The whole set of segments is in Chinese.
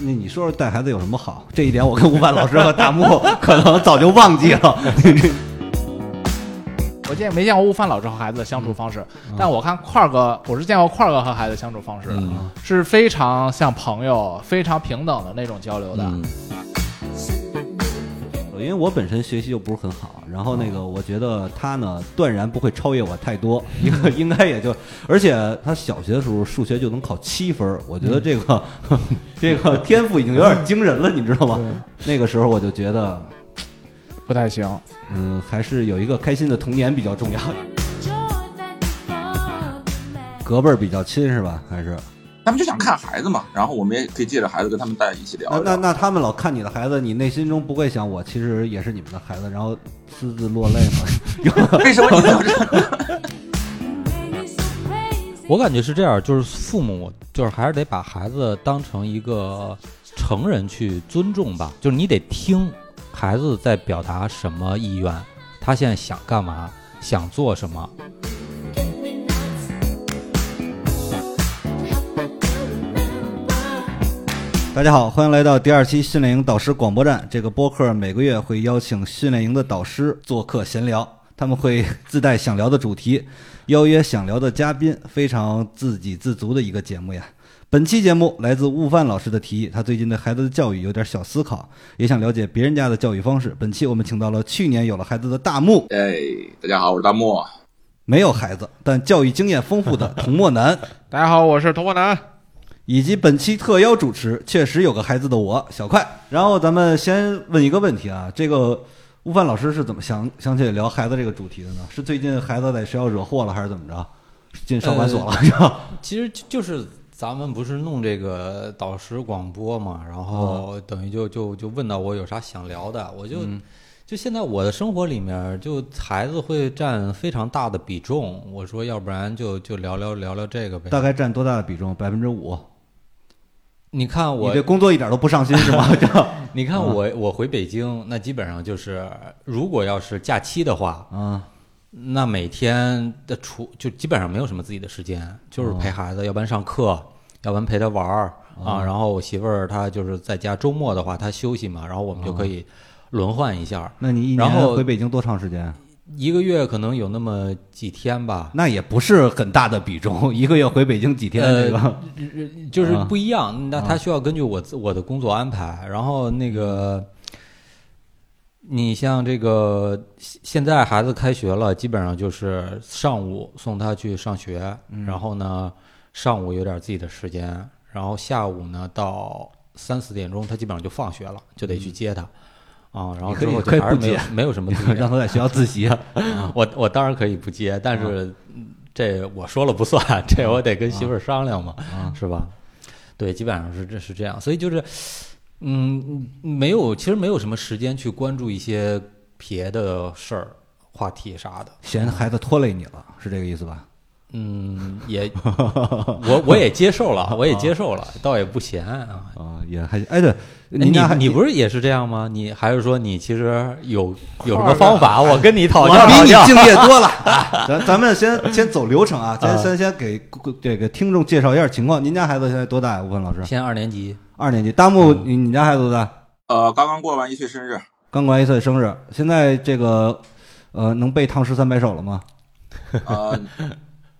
那你说说带孩子有什么好？这一点我跟吴凡老师和大木 可能早就忘记了。我见没见过吴凡老师和孩子的相处方式，但我看块儿哥，我是见过块儿哥和孩子相处方式的，嗯是非常像朋友、非常平等的那种交流的。嗯因为我本身学习就不是很好，然后那个我觉得他呢断然不会超越我太多，应该应该也就，而且他小学的时候数学就能考七分，我觉得这个、这个天赋已经有点惊人了，你知道吗？那个时候我就觉得，不太行，嗯，还是有一个开心的童年比较重要。隔辈儿比较亲是吧？还是他们就想看孩子嘛，然后我们也可以借着孩子跟他们在一起聊那。那那他们老看你的孩子，你内心中不会想我其实也是你们的孩子，然后私自落泪吗？为什么你这么？我感觉是这样，就是父母就是还是得把孩子当成一个成人去尊重吧，就是你得听孩子在表达什么意愿，他现在想干嘛，想做什么。大家好，欢迎来到第二期训练营导师广播站。这个播客每个月会邀请训练营的导师做客闲聊，他们会自带想聊的主题，邀约想聊的嘉宾，非常自给自足的一个节目呀。本期节目来自悟饭老师的提议，他最近对孩子的教育有点小思考，也想了解别人家的教育方式。本期我们请到了去年有了孩子的大木，哎，大家好，我是大木。没有孩子但教育经验丰富的童墨南。大家好，我是童墨南。以及本期特邀主持，确实有个孩子的我小快。然后咱们先问一个问题啊，这个悟饭老师是怎么想想起聊孩子这个主题的呢？是最近孩子在学校惹祸了，还是怎么着？进少管所了？是吧？其实就就是咱们不是弄这个导师广播嘛，然后等于就就就问到我有啥想聊的，我就、就现在我的生活里面，就孩子会占非常大的比重。我说要不然就就聊聊聊聊这个呗。大概占多大的比重？百分之五。你看我你这工作一点都不上心是吗？你看我我回北京，那基本上就是，如果要是假期的话，啊，那每天的除就基本上没有什么自己的时间，就是陪孩子，要不然上课，要不然陪他玩儿啊。然后我媳妇儿她就是在家，周末的话她休息嘛，然后我们就可以轮换一下，那你一年回北京多长时间？一个月可能有那么几天吧。那也不是很大的比重，一个月回北京几天？这个呃就是啊不一样，那他需要根据我自我的工作安排，然后那个，你像这个现现在孩子开学了，基本上就是上午送他去上学，然后呢上午有点自己的时间，然后下午呢到三四点钟他基本上就放学了，就得去接他。啊，然后之后可以可以就还是没有不接没有什么让他在学校自习啊。我我当然可以不接，但是嗯这我说了不算，这我得跟媳妇儿商量嘛，是吧？对，基本上是这是这样，所以就是，嗯，没有，其实没有什么时间去关注一些别的事儿、话题啥的。嫌孩子拖累你了，是这个意思吧？嗯，也，我我也接受了，我也接受了，倒也不嫌啊。啊，也还哎对，你你不是也是这样吗？你还是说你其实有 有什么方法？我跟你讨教讨教。比你敬业多了。啊 咱咱们先先走流程啊，咱先先给这个听众介绍一下情况。您家孩子现在多大呀？吴芬老师，现在二年级，二年级。大木，你你家孩子多大？呃，刚刚过完一岁生日，刚过完一岁生日，现在这个呃能背唐诗三百首了吗？呃，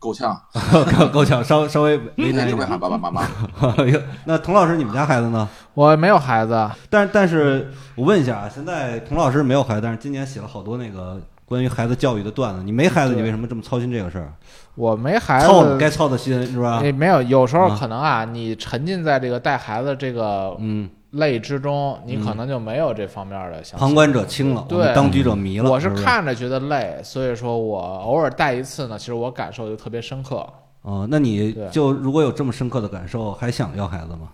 够呛，够够呛，稍稍微为每难一点天就会喊。爸爸妈妈。那童老师，你们家孩子呢？我没有孩子，但但是我问一下啊，现在童老师没有孩子，但是今年写了好多那个关于孩子教育的段子。你没孩子，你为什么这么操心这个事儿？我没孩子操子，该操的心是吧？也没有。有时候啊可能啊，你沉浸在这个带孩子这个嗯，类之中，你可能就没有这方面的想。旁观者清了，对当局者迷了。我是看着觉得累，所以说我偶尔带一次呢，其实我感受就特别深刻。哦，那你就如果有这么深刻的感受，还想要孩子吗？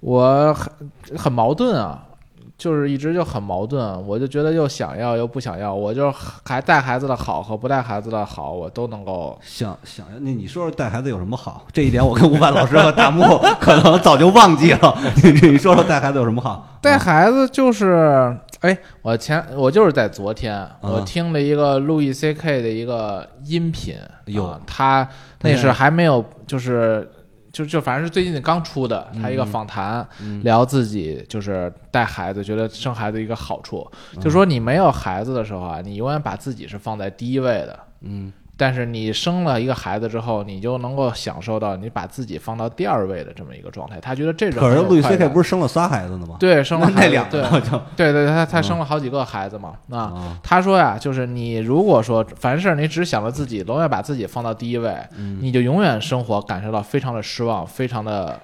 我很很矛盾啊，就是一直就很矛盾，我就觉得又想要又不想要，我就还带孩子的好和不带孩子的好，我都能够。想想要，那你说说带孩子有什么好？这一点我跟吴凡老师和大木可能早就忘记了。你 你说说带孩子有什么好？带孩子就是，哎，我前我就是在昨天，我听了一个路易 C K 的一个音频，哟啊他那是还没有就是就就反正是最近刚出的，他一个访谈、嗯。聊自己就是带孩子，觉得生孩子一个好处，嗯。就说你没有孩子的时候啊，你永远把自己是放在第一位的。嗯但是你生了一个孩子之后，你就能够享受到你把自己放到第二位的这么一个状态。他觉得这是可是路易 K 不是生了仨孩子呢吗？对生了那两个就对对，他他生了好几个孩子嘛啊。啊，他说呀，就是你如果说凡事你只想着自己，永远把自己放到第一位，嗯你就永远生活感受到非常的失望，非常的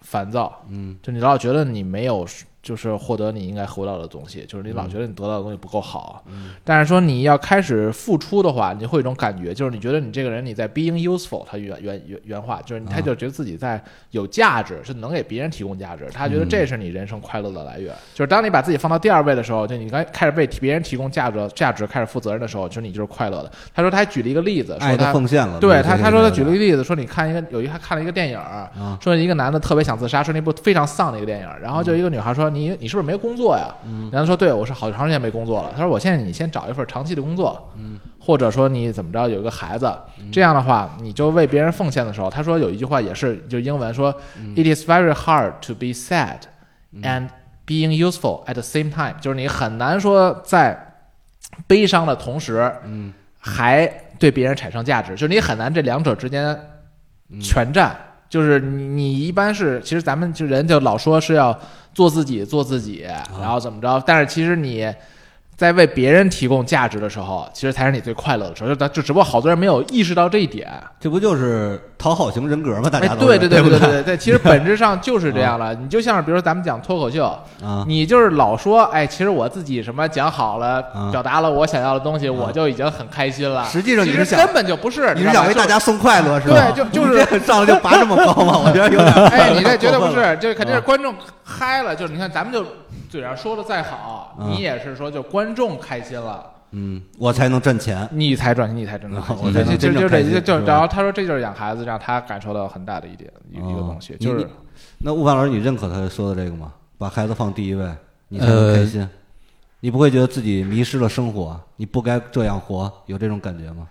烦躁。嗯就你老觉得你没有，就是获得你应该获到的东西，就是你老觉得你得到的东西不够好。嗯但是说你要开始付出的话，你会有一种感觉，就是你觉得你这个人你在 being useful，他原原原原话就是他就觉得自己在有价值，是能给别人提供价值，他觉得这是你人生快乐的来源。就是当你把自己放到第二位的时候，就你刚开始为别人提供价值价值开始负责任的时候，就是你就是快乐的。他说他还举了一个例子，说他奉献了。对他，他说他举了一个例子，说你看一个有一他看了一个电影说一个男的特别想自杀，说那部非常丧的一个电影，然后就一个女孩说你你是不是没工作呀？嗯。然后说对我是好长时间没工作了。他说我现在你先找一份长期的工作，嗯。或者说你怎么着有一个孩子，这样的话你就为别人奉献的时候，他说有一句话也是就英文说、It is very hard to be sad and being useful at the same time，就是你很难说在悲伤的同时，嗯。还对别人产生价值，就是你很难这两者之间全占。就是你你一般是，其实咱们就人就老说是要做自己，做自己，然后怎么着？但是其实你在为别人提供价值的时候，其实才是你最快乐的时候。就咱就只不过好多人没有意识到这一点。这不就是讨好型人格吗？大哎家，对对对不对对对对，其实 本质上就是这样了。你就像是比如说咱们讲脱口秀，啊，你就是老说，哎，其实我自己什么讲好了，啊表达了我想要的东西，我就已经很开心了。实际上你是想根本就不是，你是想为大家送快乐是吧？对就就是 上来就拔这么高吗？我觉得有点。哎，你这绝对不是，这肯定是啊观众嗨了。就是你看，咱们就嘴上说的再好，啊你也是说就观众开心了，嗯，我才能挣钱。你才赚钱，你才真正 开心。对，我才能就就就这真正开心就，是吧然后他说这就是养孩子让他感受到很大的一点一一个东西，就是那悟饭老师，你认可他说的这个吗？把孩子放第一位，你才能开呃心。你不会觉得自己迷失了生活？你不该这样活，有这种感觉吗？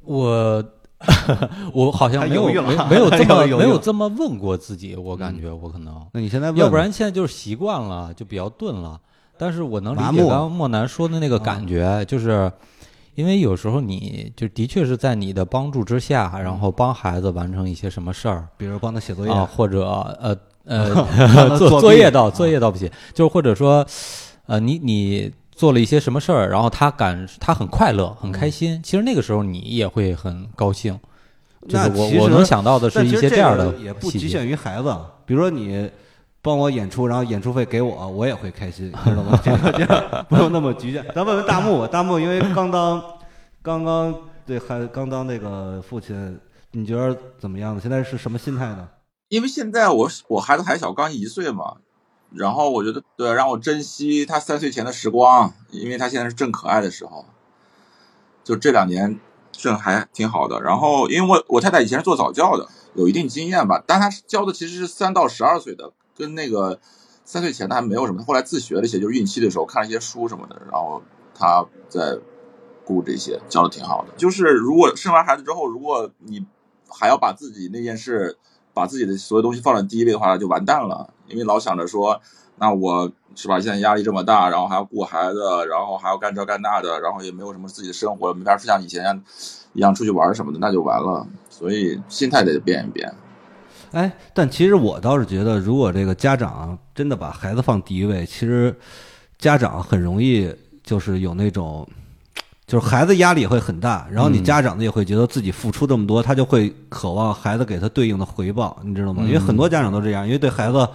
我 我好像没有没没有 这么没有这么问过自己，我感觉我可能，那你现在问要不然现在就是习惯了，就比较钝了。但是我能理解刚刚莫南说的那个感觉，就是因为有时候你就的确是在你的帮助之下，然后帮孩子完成一些什么事儿比如帮他写作业，啊，或者呃呃 作弊作作业啊倒作业倒不写，就是或者说呃你你做了一些什么事儿，然后他感他很快乐很嗯开心，其实那个时候你也会很高兴。就是那其实我我能想到的是一但其实这样的也不局限于孩子，比如说你帮我演出，然后演出费给我，我也会开心，知道吗？这个这个不用那么局限。咱问问大木，大木因为刚当刚刚对孩刚当那个父亲，你觉得怎么样呢？现在是什么心态呢？因为现在我我孩子还小，刚一岁嘛，然后我觉得对，让我珍惜他三岁前的时光，因为他现在是正可爱的时候，就这两年这还挺好的。然后因为我我太太以前是做早教的，有一定经验吧，但她教的其实是三到十二岁的，跟那个三岁前的还没有什么。她后来自学了一些，就是孕期的时候看了一些书什么的，然后她在顾这些，教的挺好的。就是如果生完孩子之后，如果你还要把自己那件事。把自己的所有东西放在第一位的话，就完蛋了。因为老想着说，那我是吧？现在压力这么大，然后还要顾孩子，然后还要干这干那的，然后也没有什么自己的生活，没法像以前一样出去玩什么的，那就完了。所以心态得变一变。哎，但其实我倒是觉得，如果这个家长真的把孩子放第一位，其实家长很容易就是有那种。就是孩子压力也会很大，然后你嗯家长呢也会觉得自己付出这么多，他就会渴望孩子给他对应的回报，你知道吗？因为很多家长都这样，因为对孩子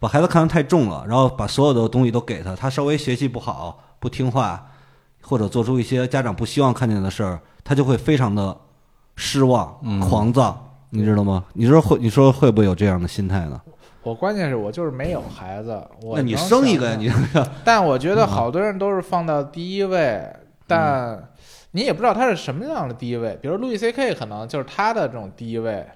把孩子看得太重了，然后把所有的东西都给他，他稍微学习不好、不听话，或者做出一些家长不希望看见的事儿，他就会非常的失望、嗯狂躁，你知道吗？你说会，你说会不会有这样的心态呢？我关键是我就是没有孩子，我那你生一个呀，你但我觉得好多人都是放到第一位，但你也不知道他是什么样的第一位。比如路易 C K 可能就是他的这种第一位，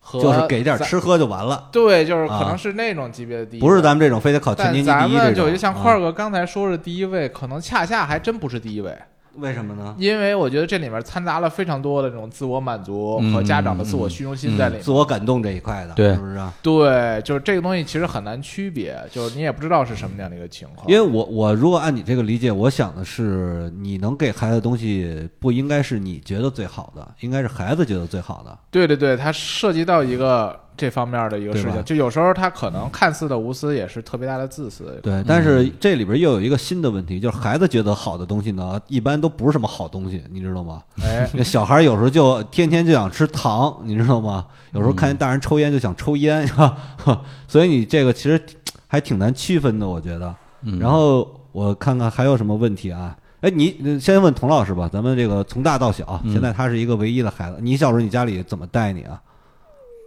和就是给点吃喝就完了，对，就是可啊能是那种级别的第一位，不是咱们这种非得考全但年级咱们第一这种。就就像块啊儿哥刚才说的第一位，可能恰恰还真不是第一位。为什么呢？因为我觉得这里面掺杂了非常多的这种自我满足嗯和家长的自我虚荣心在里面。自我感动这一块的，对是不是啊？对，就是这个东西其实很难区别，就是你也不知道是什么样的一个情况。因为我我如果按你这个理解，我想的是，你能给孩子的东西不应该是你觉得最好的，应该是孩子觉得最好的。对对对，它涉及到一个这方面的一个事情，就有时候他可能看似的无私，也是特别大的自私。对，但是这里边又有一个新的问题，就是孩子觉得好的东西呢，一般都不是什么好东西，你知道吗？哎，小孩有时候就天天就想吃糖，你知道吗？有时候看见大人抽烟就想抽烟，是吧？所以你这个其实还挺难区分的，我觉得。嗯然后我看看还有什么问题啊？哎，你呃先问童老师吧，咱们这个从大到小，嗯现在他是一个唯一的孩子，你小时候你家里怎么带你啊？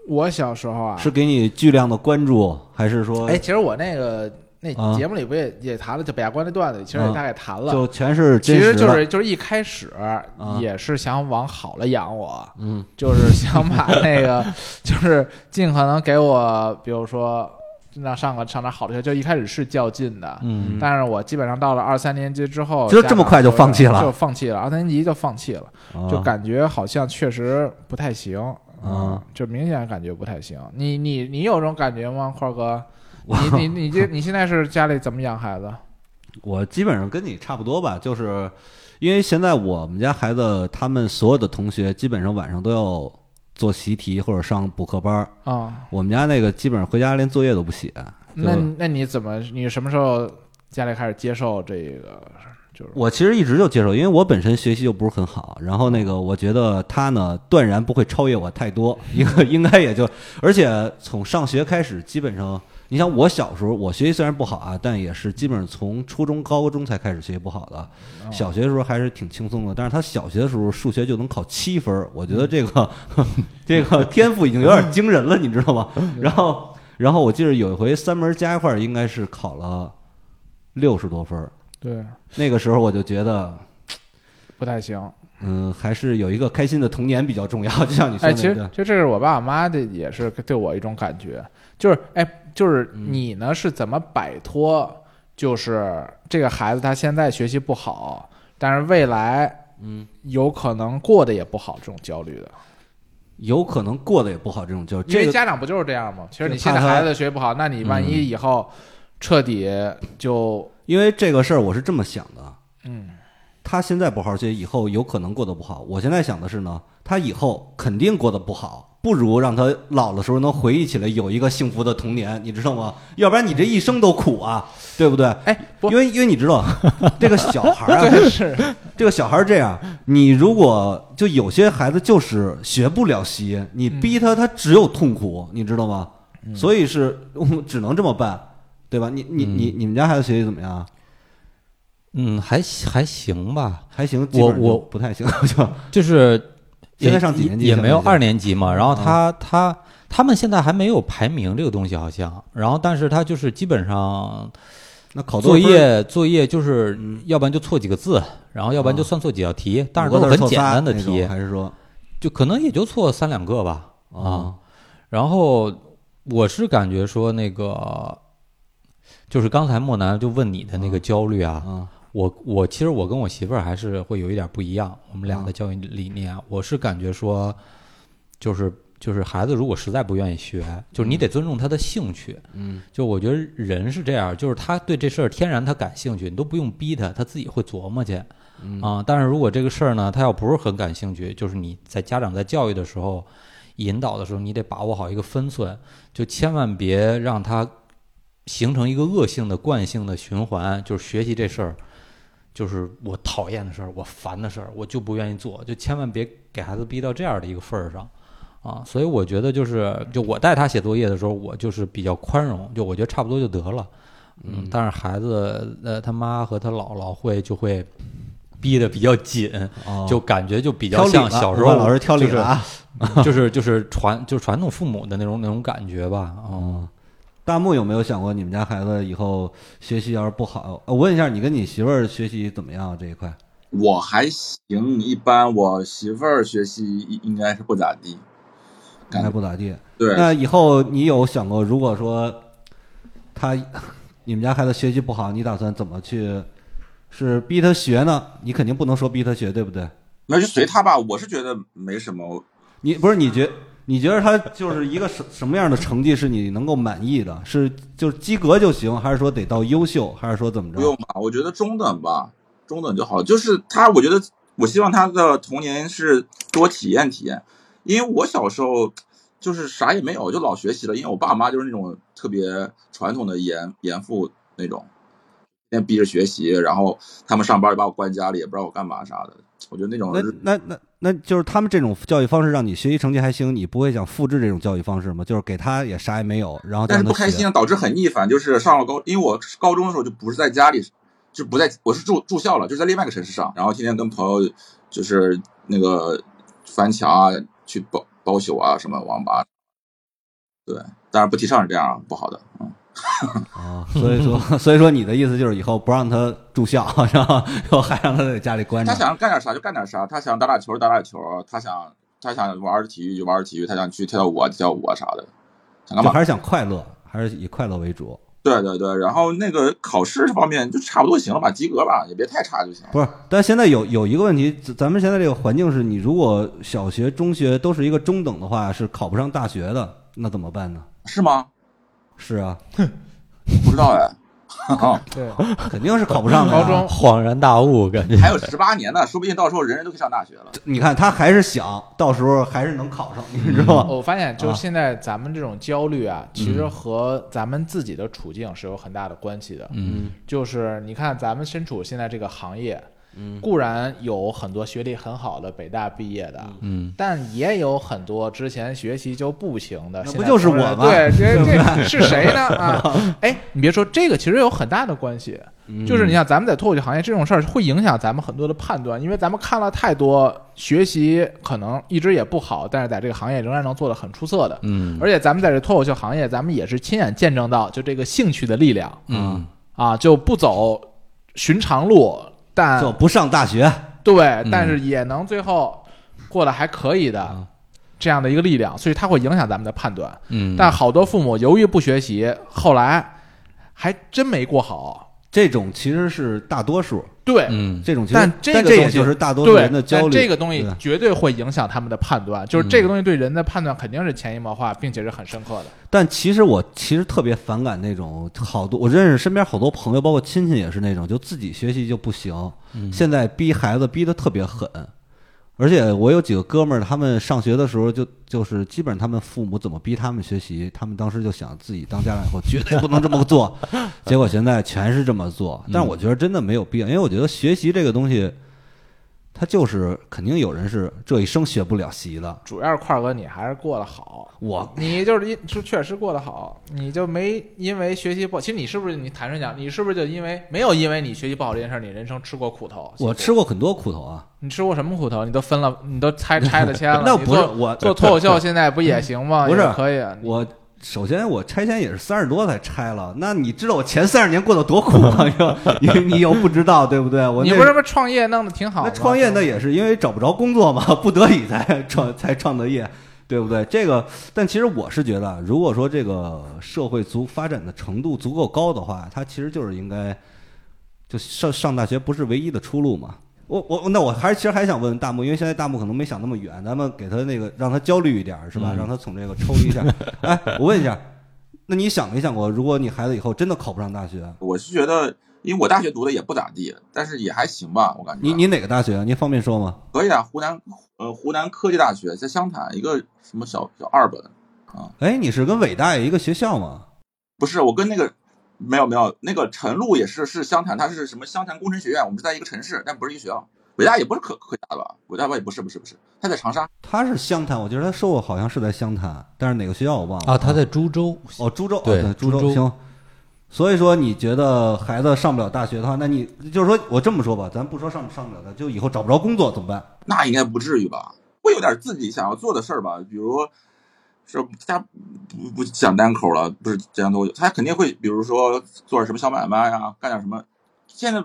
我小时候啊，是给你巨量的关注，还是说哎，其实我那个那啊。节目里不也也谈了，就北亚关那段子里，其实也啊。大概谈了。就全是其实？就是就是一开始啊。也是想往好了养我，嗯。就是想把那个 就是尽可能给我，比如说让上个上点好的学校，就一开始是较劲的，嗯。但是我基本上到了二三年级之后，就这么快就放弃了。就放弃了，二三年级就放弃了，就啊感觉好像确实不太行，啊，就明显感觉不太行。你你你有这种感觉吗，块儿哥？你你你这你现在是家里怎么养孩子？我基本上跟你差不多吧，就是因为现在我们家孩子他们所有的同学基本上晚上都要做习题或者上补课班儿，啊、我们家那个基本上回家连作业都不写。那那你怎么你什么时候家里开始接受这个？就是。我其实一直就接受，因为我本身学习就不是很好，然后那个我觉得他呢断然不会超越我太多，应该应该也就，而且从上学开始，基本上你想我小时候我学习虽然不好啊，但也是基本上从初中高中才开始学习不好的，小学的时候还是挺轻松的，但是他小学的时候数学就能考七分儿，我觉得这个 这个天赋已经有点惊人了，你知道吗？然后然后我记得有一回三门加一块儿应该是考了六十多分儿。对那个时候我就觉得，不太行。嗯，还是有一个开心的童年比较重要。就像你说其实对其实这是我爸我妈的，也是对我一种感觉，就是哎，就是嗯你呢是怎么摆脱，就是这个孩子他现在学习不好，但是未来嗯，有可能过得也不好这种焦虑的，有可能过得也不好，这种就因这个为家长不就是这样吗？其实你现在孩子学习不好，那你万一嗯以后彻底就因为这个事儿我是这么想的，嗯他现在不好好学，以后有可能过得不好。我现在想的是呢，他以后肯定过得不好，不如让他老的时候能回忆起来有一个幸福的童年，你知道吗？要不然你这一生都苦啊，对不对？哎不因为因为你知道，这个小孩儿啊，这个小孩儿这样，你如果就有些孩子就是学不了习，你逼他，他只有痛苦，你知道吗？所以是我 只能这么办，对吧？你你你你们家孩子学习怎么样啊？嗯，还还行吧，还行，基本上就我不太行，就就是现在也上几年级也没有二年级嘛。然后啊他他他们现在还没有排名这个东西好像，然后但是他就是基本上那考作业作业就是嗯要不然就错几个字，然后要不然就啊算错几道题，但是都是很简单的题，还是说就可能也就错三两个吧啊。啊然后我是感觉说那个，就是刚才莫南就问你的那个焦虑啊，啊我我其实我跟我媳妇儿还是会有一点不一样，我们俩啊的教育理念，我是感觉说，就是就是孩子如果实在不愿意学，就是你得尊重他的兴趣。嗯。就我觉得人是这样，就是他对这事儿天然他感兴趣，你都不用逼他，他自己会琢磨去嗯。啊。但是如果这个事儿呢，他要不是很感兴趣，就是你在家长在教育的时候引导的时候，你得把握好一个分寸，就千万别让他形成一个恶性的惯性的循环，就是学习这事儿。就是我讨厌的事儿，我烦的事儿，我就不愿意做，就千万别给孩子逼到这样的一个份儿上，啊，所以我觉得就是，就我带他写作业的时候，我就是比较宽容，就我觉得差不多就得了，嗯，但是孩子呃他妈和他姥姥会就会逼得比较紧，哦就感觉就比较像小时候老师挑理啊。就是就是传就是传统父母的那种那种感觉吧，嗯，哦，大木有没有想过你们家孩子以后学习要是不好？呃我问一下，你跟你媳妇儿学习怎么样啊这一块？我还行，一般。我媳妇儿学习应应该是不咋地。应该不咋地。对，那以后你有想过，如果说他你们家孩子学习不好，你打算怎么去是逼他学呢？你肯定不能说逼他学，对不对？那就随他吧。我是觉得没什么，你不是你觉你觉得他就是一个什什么样的成绩是你能够满意的？是就是及格就行，还是说得到优秀，还是说怎么着？不用吧，我觉得中等吧，中等就好。就是他，我觉得我希望他的童年是多体验体验，因为我小时候就是啥也没有，就老学习了。因为我爸妈就是那种特别传统的严严父那种，天天逼着学习，然后他们上班也把我关家里，也不知道我干嘛啥的。我觉得那种那那那那就是他们这种教育方式让你学习成绩还行，你不会想复制这种教育方式吗？就是给他也啥也没有，然后但是不开心啊，导致很逆反。就是上了高，因为我高中的时候就不是在家里，就不在，我是住住校了，就是在另外一个城市上，然后天天跟朋友就是那个翻墙啊，去包包宿啊，什么网吧。对，当然不提倡是这样啊，不好的。嗯，啊，所以说 所以说你的意思就是以后不让他住校，然后还让他在家里关着他。想干点啥就干点啥，他想打打球打打球，他想他想玩体育就玩体育，他想去跳跳舞啊跳跳舞啊啥的，想干嘛？还是想快乐，还是以快乐为主。对对对，然后那个考试这方面就差不多行了吧，及格吧，也别太差就行。不是，但现在有有一个问题，咱咱们现在这个环境是你如果小学、中学都是一个中等的话，是考不上大学的，那怎么办呢？是吗？是啊，不知道哎。对，肯定是考不上。高中恍然大悟，感觉还有十八年呢，说不定到时候人人都可以上大学了。你看他还是想到时候还是能考上，你知道吗？我发现，就现在咱们这种焦虑啊，其实和咱们自己的处境是有很大的关系的。嗯就是你看，咱们身处现在这个行业，固然有很多学历很好的北大毕业的，嗯但也有很多之前学习就不行的。那不就是我吗对，这这是谁呢？啊，哎，你别说，这个其实有很大的关系。就是你像，咱们在脱口秀行业这种事儿会影响咱们很多的判断，因为咱们看了太多学习可能一直也不好，但是在这个行业仍然能做得很出色的。嗯而且咱们在这脱口秀行业，咱们也是亲眼见证到，就这个兴趣的力量嗯啊，就不走寻常路，但就不上大学，对，但是也能最后过得还可以的啊这样的一个力量，所以它会影响咱们的判断。嗯，但好多父母由于不学习，后来还真没过好。这种其实是大多数，对，嗯这种其实但这个但这也东西就是大多数人的，焦虑。这个东西绝对会影响他们的判断，就是这个东西对人的判断肯定是潜移默化，并且是很深刻的。但其实我其实特别反感那种好多，我认识身边好多朋友，包括亲戚也是那种，就自己学习就不行，现在逼孩子逼得特别狠。而且我有几个哥们儿，他们上学的时候就就是基本上他们父母怎么逼他们学习，他们当时就想自己当家长以后绝对不能这么做，结果现在全是这么做。但是我觉得真的没有必要，因为我觉得学习这个东西，它就是肯定有人是这一生学不了习的。主要是块儿哥，你还是过得好，我你就是因是确实过得好，你就没因为学习不好。其实你是不是你坦率讲，你是不是就因为没有因为你学习不好这件事儿，你人生吃过苦头？我吃过很多苦头啊，你吃过什么苦头？你都分了，你都拆拆了签了。那不是我做脱口秀，现在不也行吗？不是也可以啊。我首先我拆迁也是三十多才拆了，那你知道我前三十年过得多苦吗？你你又不知道，对不对？我你不是不是创业弄得挺好吗？那创业那也是因为找不着工作嘛，不得已才创才创的业，对不对？这个，但其实我是觉得，如果说这个社会足发展的程度足够高的话，它其实就是应该就上上大学不是唯一的出路嘛。我我那我还是其实还想问大木，因为现在大木可能没想那么远，咱们给他那个让他焦虑一点是吧？嗯让他从这个抽离一下。哎，我问一下，那你想没想过，如果你孩子以后真的考不上大学，我是觉得，因为我大学读的也不咋地，但是也还行吧，我感觉。你你哪个大学啊？您方便说吗？可以啊，湖南呃湖南科技大学在湘潭一个什么小小二本啊，哎，你是跟伟大有一个学校吗？不是我跟那个没有没有那个陈露也是是湘潭，他是什么湘潭工程学院，我们是在一个城市，但不是一个学校。北大也不是科科大吧？北大吧也不是不是不是，他在长沙。他是湘潭，我觉得他说过好像是在湘潭，但是哪个学校我忘了啊，他在株洲，哦株洲，对哦、对株株洲行。所以说，你觉得孩子上不了大学的话，那你就是说我这么说吧，咱不说上上不了的，就以后找不着工作怎么办？那应该不至于吧？会有点自己想要做的事儿吧，比如是他不不讲单口了，不是讲多久，他肯定会，比如说做点什么小买卖呀，干点什么。现在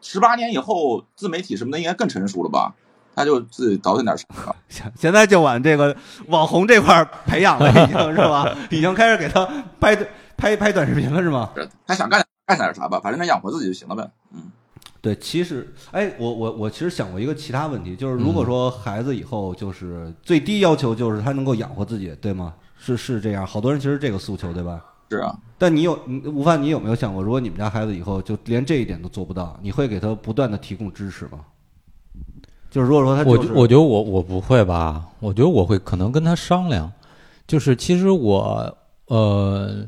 十八年以后，自媒体什么的应该更成熟了吧？他就自己倒腾点啥吧。现现在就往这个网红这块培养了，已经是吧？已经开始给他拍拍拍短视频了，是吗？是他想干干点啥吧，反正他养活自己就行了呗。嗯，对，其实，哎，我我我其实想过一个其他问题，就是如果说孩子以后就是最低要求就是他能够养活自己，对吗？是是这样，好多人其实这个诉求，对吧？是啊，但你有你吴凡，你有没有想过，如果你们家孩子以后就连这一点都做不到，你会给他不断的提供支持吗？就是如果说他、就是，我我觉得我我不会吧，我觉得我会可能跟他商量，就是其实我呃，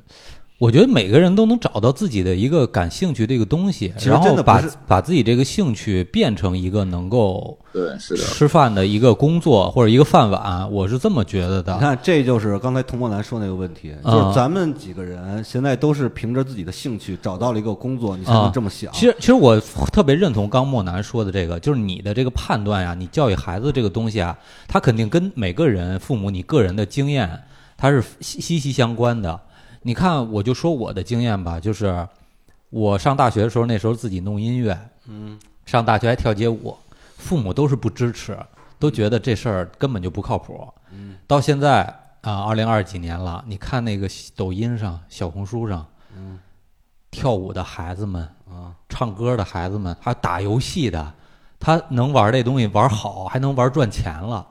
我觉得每个人都能找到自己的一个感兴趣的一个东西，其实然后把真的不是把自己这个兴趣变成一个能够对，是的，吃饭的一个工作或者一个饭碗，我是这么觉得的。你看，这就是刚才童墨兰说那个问题，啊就是咱们几个人现在都是凭着自己的兴趣找到了一个工作，你才能啊这么想。其实，其实我特别认同刚莫南说的这个，就是你的这个判断呀，你教育孩子这个东西啊，它肯定跟每个人父母你个人的经验，它是息息息相关的。你看，我就说我的经验吧，就是我上大学的时候，那时候自己弄音乐，嗯，上大学还跳街舞，父母都是不支持，都觉得这事儿根本就不靠谱。嗯，到现在啊，二零二几年了，你看那个抖音上、小红书上，嗯，跳舞的孩子们啊，唱歌的孩子们，还有打游戏的，他能玩这东西玩好，还能玩赚钱了。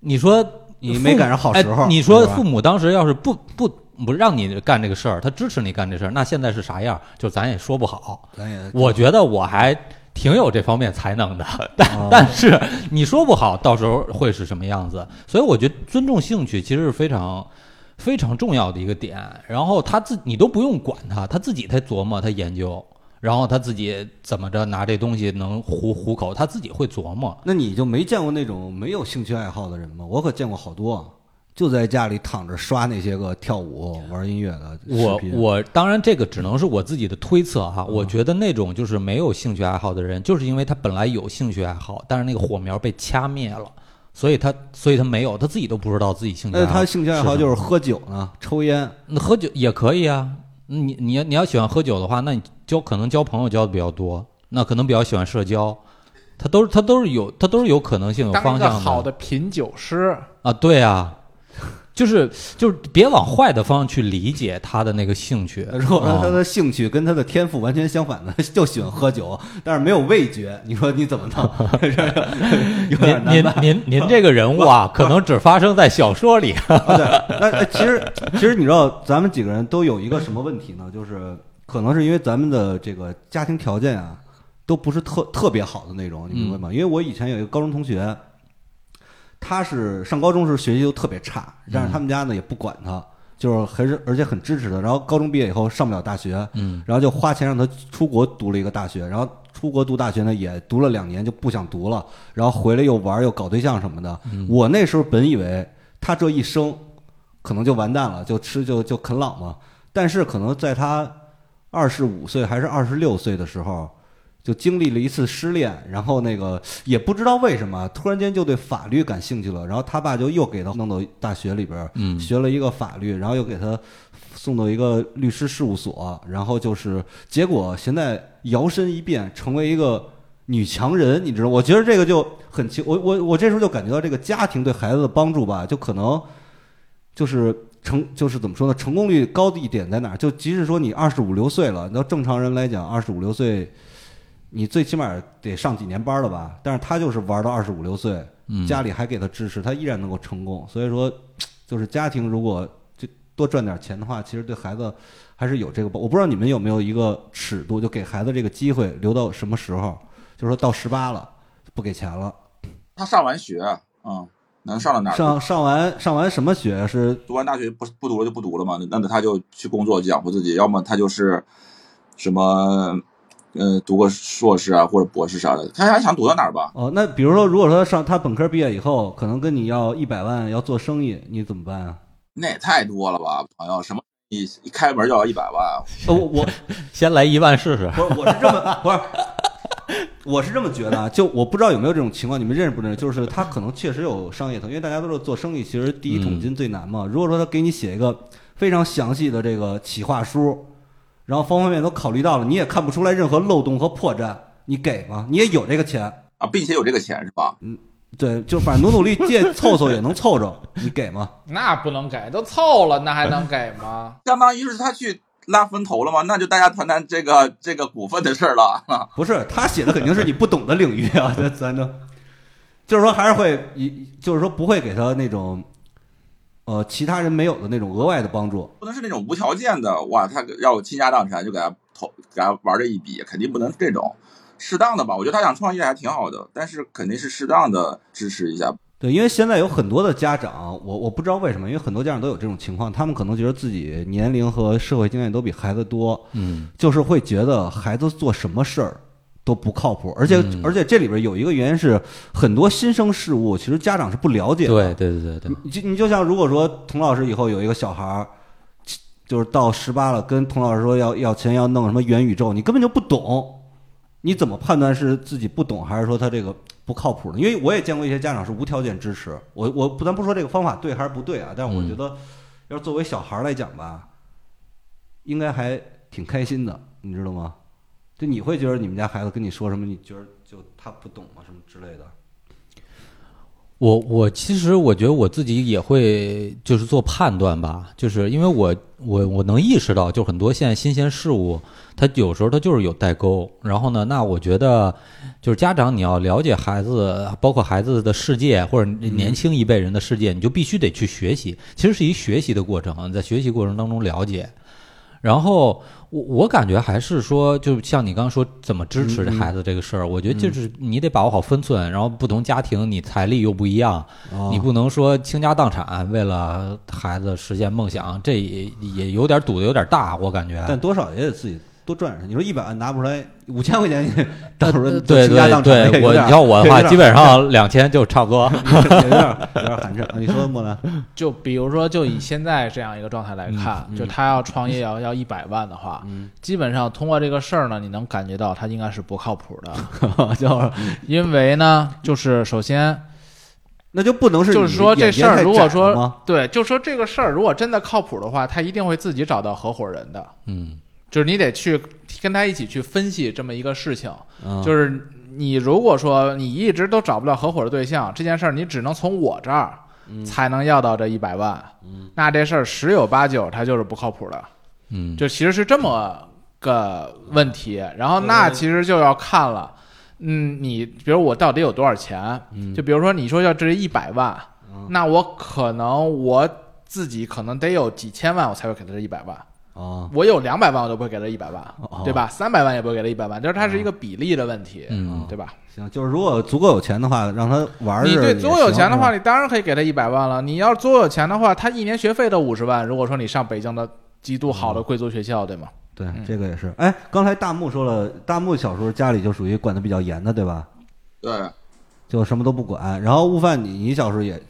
你说你没赶上好时候哎你说父母当时要是不不不让你干这个事儿，他支持你干这事儿，那现在是啥样？就咱也说不好。咱也我觉得我还挺有这方面才能的，但、哦但是你说不好，到时候会是什么样子？所以我觉得尊重兴趣其实是非常非常重要的一个点。然后他自你都不用管他，他自己在琢磨，他研究，然后他自己怎么着拿这东西能糊糊口，他自己会琢磨。那你就没见过那种没有兴趣爱好的人吗？我可见过好多，就在家里躺着刷那些个跳舞、玩音乐的视我频。我当然这个只能是我自己的推测哈，我觉得那种就是没有兴趣爱好的人，就是因为他本来有兴趣爱好，但是那个火苗被掐灭了，所以他所以他没有，他自己都不知道自己兴趣爱好。那他兴趣爱好就是喝酒呢，抽烟。那喝酒也可以啊，你你要你要喜欢喝酒的话，那你交可能交朋友交的比较多，那可能比较喜欢社交，他都是他都是有他都是有可能性有方向的好的品酒师，啊，对啊。就是就是别往坏的方向去理解他的那个兴趣。如果说他啊的兴趣跟他的天赋完全相反的，就喜欢喝酒，但是没有味觉，你说你怎么弄？有点您您。您您这个人物啊，可能只发生在小说里。啊，对，那那其实其实你知道，咱们几个人都有一个什么问题呢？就是可能是因为咱们的这个家庭条件啊，都不是特特别好的那种，你明白吗？因为我以前有一个高中同学，他是上高中时学习就特别差，但是他们家呢也不管他，就是还是而且很支持他。然后高中毕业以后上不了大学，嗯，然后就花钱让他出国读了一个大学，然后出国读大学呢也读了两年就不想读了，然后回来又玩又搞对象什么的。我那时候本以为他这一生可能就完蛋了，就吃就就啃老嘛。但是可能在他二十五岁还是二十六岁的时候，就经历了一次失恋，然后那个也不知道为什么，突然间就对法律感兴趣了。然后他爸就又给他弄到大学里边儿，嗯学了一个法律，然后又给他送到一个律师事务所，然后就是结果现在摇身一变成为一个女强人，你知道？我觉得这个就很奇，我我我这时候就感觉到这个家庭对孩子的帮助吧，就可能就是成就是怎么说呢？成功率高的一点在哪儿？就即使说你二十五六岁了，那正常人来讲，二十五六岁，你最起码得上几年班了吧？但是他就是玩到二十五六岁，嗯家里还给他支持，他依然能够成功。所以说，就是家庭如果就多赚点钱的话，其实对孩子还是有这个帮。我不知道你们有没有一个尺度，就给孩子这个机会留到什么时候？就是说到十八了不给钱了，他上完学，嗯，能上到哪儿？上上完上完什么学是读完大学不不读了就不读了嘛，那那他就去工作养活自己，要么他就是什么呃读个硕士啊或者博士啥的，他他想读到哪儿吧。哦？那比如说，如果说上他本科毕业以后，可能跟你要一百万要做生意，你怎么办啊？那也太多了吧，朋友，什么一一开门就要一百万，呃我我 先来一万试试。不是，我是这么不是，我是这么觉得啊。就我不知道有没有这种情况，你们认识不认识？就是他可能确实有商业头，因为大家都是做生意，其实第一桶金最难嘛。如果说他给你写一个非常详细的这个企划书，然后方方面面都考虑到了，你也看不出来任何漏洞和破绽，你给吗？你也有这个钱，啊，并且有这个钱是吧？嗯对，就反正努努力借凑凑也能凑着，你给吗？那不能给，都凑了，那还能给吗？相当于是他去拉分头了吗？那就大家谈谈这个这个股份的事儿了。不是他写的肯定是你不懂的领域啊，这 咱都，就是说还是会一，就是说不会给他那种，呃，其他人没有的那种额外的帮助。不能是那种无条件的，哇，他要倾家荡产就给他投给他玩这一笔，肯定不能这种，适当的吧。我觉得他想创业还挺好的，但是肯定是适当的支持一下。对，因为现在有很多的家长，我我不知道为什么，因为很多家长都有这种情况，他们可能觉得自己年龄和社会经验都比孩子多，嗯就是会觉得孩子做什么事儿都不靠谱，而且、嗯而且这里边有一个原因是，很多新生事物其实家长是不了解的。对对对对对，你就你就像如果说童老师以后有一个小孩儿，就是到十八了，跟童老师说要要钱要弄什么元宇宙，你根本就不懂，你怎么判断是自己不懂，还是说他这个不靠谱呢？因为我也见过一些家长是无条件支持，我我不咱不说这个方法对还是不对啊，但是我嗯觉得，要是作为小孩来讲吧，应该还挺开心的，你知道吗？就你会觉得你们家孩子跟你说什么，你觉得就他不懂吗？什么之类的？我我其实我觉得我自己也会就是做判断吧，就是因为我我我能意识到，就很多现在新鲜事物，它有时候它就是有代沟。然后呢，那我觉得就是家长你要了解孩子，包括孩子的世界或者年轻一辈人的世界，你就必须得去学习，其实是一学习的过程，在学习过程当中了解。然后我我感觉还是说，就像你刚刚说怎么支持这孩子这个事儿，我觉得就是你得把握好分寸，然后不同家庭你财力又不一样，哦你不能说倾家荡产为了孩子实现梦想，这也也有点赌的有点大，我感觉。但多少也得自己多赚点。你说一百万拿不出来，五千块钱你 到时候呃对对倾家荡产对，我你要我的 话，基本上两千就差不多。有点有点寒碜。你说莫兰，就比如说，就以现在这样一个状态来看，嗯就他要创业要要一百万的话，基本上通过这个事儿呢，你能感觉到他应该是不靠谱的，就是因为呢，就是首先那就不能是就是说这事儿如果说对，就说这个事儿如果真的靠谱的话，他一定会自己找到合伙人的，嗯就是你得去跟他一起去分析这么一个事情，嗯就是你如果说你一直都找不到合伙的对象，这件事儿你只能从我这儿才能要到这一百万，那这事儿十有八九它就是不靠谱的，嗯，就其实是这么个问题。然后那其实就要看了，嗯，你比如我到底有多少钱？就比如说你说要这一百万，那我可能我自己可能得有几千万，我才会给他这一百万。啊，我有两百万，我都不会给他一百万哦，对吧？三百万也不会给他一百万，就是它是一个比例的问题，嗯对吧？行，就是如果足够有钱的话，让他玩儿你对足够有钱的话，是吧你当然可以给他一百万了。你要是足够有钱的话，他一年学费都五十万。如果说你上北京的极度好的贵族学校，对吗？对嗯这个也是。哎，刚才大木说了，大木小时候家里就属于管的比较严的，对吧？对，就什么都不管。然后悟饭，你你小时候也，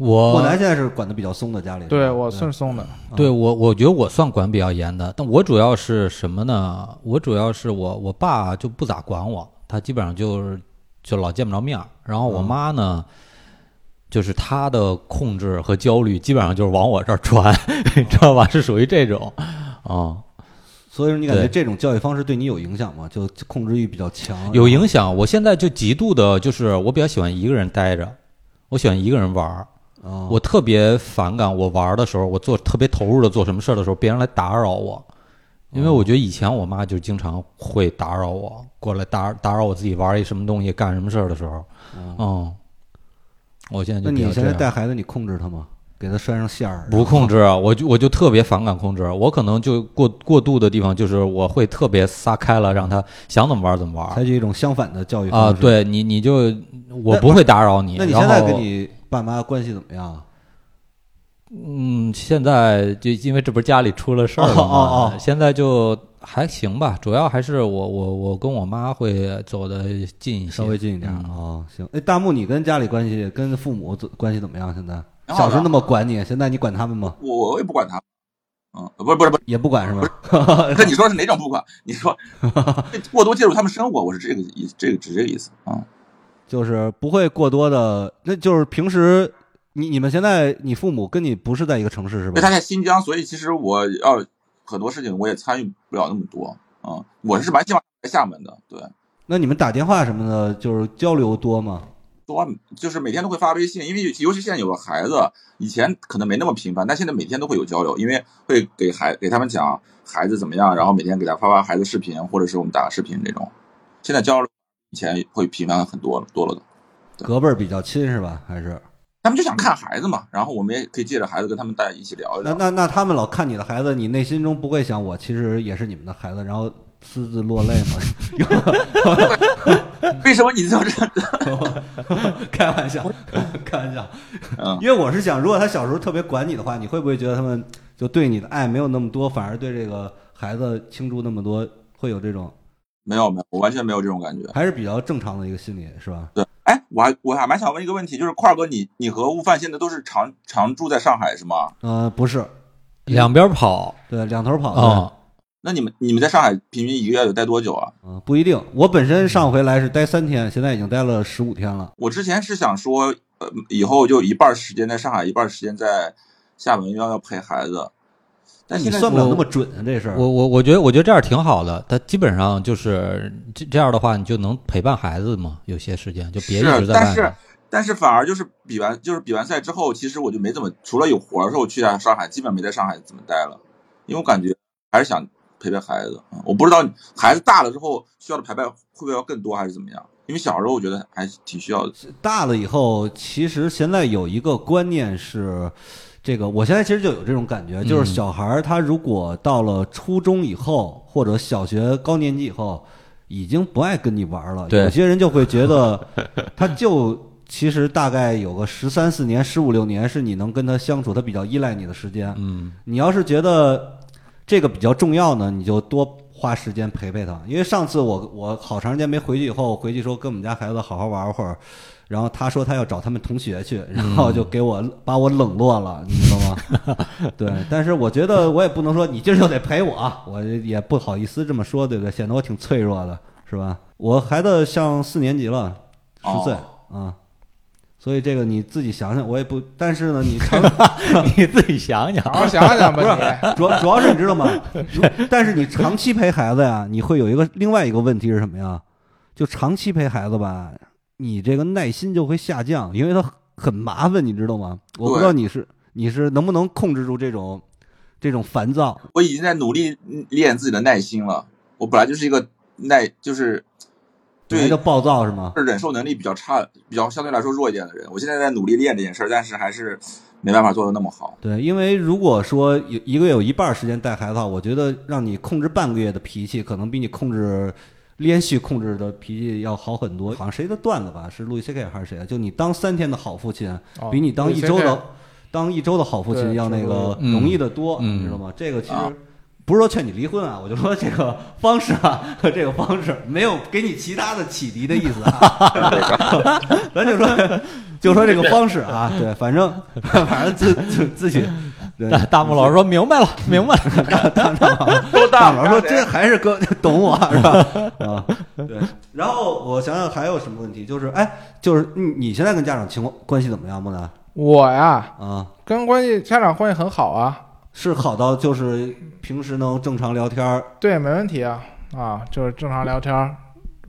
我莫南现在是管的比较松的，家里。对我算是松的，对我，我觉得我算管比较严的，但我主要是什么呢？我主要是我我爸就不咋管我，他基本上就是就老见不着面儿。然后我嗯妈呢，就是她的控制和焦虑基本上就是往我这儿传，你知道吧？是属于这种啊、所以说你感觉这种教育方式对你有影响吗？就控制欲比较强，有影响。我现在就极度的，就是我比较喜欢一个人待着，我喜欢一个人玩儿。啊。我特别反感我玩的时候，我做特别投入的做什么事儿的时候，别人来打扰我，因为我觉得以前我妈就经常会打扰我，过来打打扰我自己玩一什么东西、干什么事儿的时候，嗯，我现在就那你现在带孩子，你控制他吗？给他拴上线儿？不控制，啊我就我就特别反感控制，我可能就过过度的地方就是我会特别撒开了，让他想怎么玩怎么玩采取一种相反的教育啊，对你你就我不会打扰你，那你现在跟你爸妈关系怎么样？嗯，现在就因为这不是家里出了事儿了嘛，哦哦哦现在就还行吧，主要还是我我我跟我妈会走的近一些，稍微近一点哦。行，哎，大木，你跟家里关系、跟父母关系怎么样？现在小时候那么管你，现在你管他们吗？我我也不管他，嗯，不是不是不是，也不管是吗？那你说是哪种不管？你说 过多介入他们生活，我是这个意，这个只这个意思啊。就是不会过多的，那就是平时你你们现在你父母跟你不是在一个城市是吧？他在新疆，所以其实我要很多事情我也参与不了那么多啊。我是蛮希望在厦门的，对，那你们打电话什么的，就是交流多吗？多就是每天都会发微信，因为尤其现在有了孩子，以前可能没那么频繁，但现在每天都会有交流，因为会给孩给他们讲孩子怎么样，然后每天给他发发孩子视频，或者是我们打个视频这种。现在交流以前会频繁很多了，多了的。隔辈儿比较亲是吧？还是他们就想看孩子嘛，然后我们也可以借着孩子跟他们大家一起聊一聊。那那那他们老看你的孩子，你内心中不会想我其实也是你们的孩子，然后私自落泪吗？为什么你这么这？开玩笑，开玩笑。嗯，因为我是想，如果他小时候特别管你的话，你会不会觉得他们就对你的爱没有那么多，反而对这个孩子倾注那么多，会有这种没有没有，我完全没有这种感觉。还是比较正常的一个心理，是吧？对，哎，我还我还蛮想问一个问题，就是块儿哥，你你和悟饭现在都是常常住在上海是吗？呃，不是，两边跑对，两头跑。啊，那你们你们在上海平均一个月得待多久啊？嗯、不一定。我本身上回来是待三天，现在已经待了十五天了。我之前是想说，呃，以后就一半时间在上海，一半时间在厦门，要要陪孩子。但你现在算不了那么准啊，这事儿。我我我觉得我觉得这样挺好的，他基本上就是这这样的话，你就能陪伴孩子嘛，有些时间就别一直是，但是。但是反而就是比完就是比完赛之后，其实我就没怎么，除了有活儿的时候去下上海，基本没在上海怎么待了，因为我感觉还是想陪陪孩子。嗯我不知道孩子大了之后需要的陪伴会不会要更多，还是怎么样？因为小时候我觉得还挺需要的。大了以后，其实现在有一个观念是，这个我现在其实就有这种感觉，就是小孩儿他如果到了初中以后，或者小学高年级以后，已经不爱跟你玩了。对有些人就会觉得，他就其实大概有个十三四年、十五六年是你能跟他相处，他比较依赖你的时间。嗯，你要是觉得这个比较重要呢，你就多花时间陪陪他。因为上次我我好长时间没回去以后，回去说跟我们家孩子好好玩会儿，然后他说他要找他们同学去，然后就给我把我冷落了，你知道吗？对，但是我觉得我也不能说你今儿就得陪我啊，我也不好意思这么说，对不对？显得我挺脆弱的，是吧？我孩子上四年级了，十岁啊。所以这个你自己想想，我也不，但是呢，你 长你自己想想好好想想吧 你。主要主要是你知道吗？但是你长期陪孩子呀，你会有一个另外一个问题是什么呀？就长期陪孩子吧，你这个耐心就会下降，因为他很麻烦，你知道吗？我不知道你是你是能不能控制住这种这种烦躁。我已经在努力练自己的耐心了。我本来就是一个耐，就是对暴躁是吗？忍受能力比较差、比较相对来说弱一点的人。我现在在努力练这件事儿，但是还是没办法做的那么好。对，因为如果说有一个月有一半儿时间带孩子的话，我觉得让你控制半个月的脾气，可能比你控制连续控制的脾气要好很多。好像谁的段子吧，是路易 C K 还是谁啊？就你当三天的好父亲，哦比你当一周的当一周的好父亲要那个容易得多，嗯你知道吗？这个其实啊不是说劝你离婚啊，我就说这个方式啊，这个方式没有给你其他的启迪的意思啊，咱就说就说这个方式啊，对，反正反正自自自己。对，大大木老师说明白了，明白了。大大大老师说这还是哥懂我是吧？啊，对。然后我想想还有什么问题，就是哎，就是你你现在跟家长情况关系怎么样，木南？我呀，啊，跟关系家长关系很好啊，是好到就是平时能正常聊天儿，对，没问题啊，啊，就是正常聊天儿，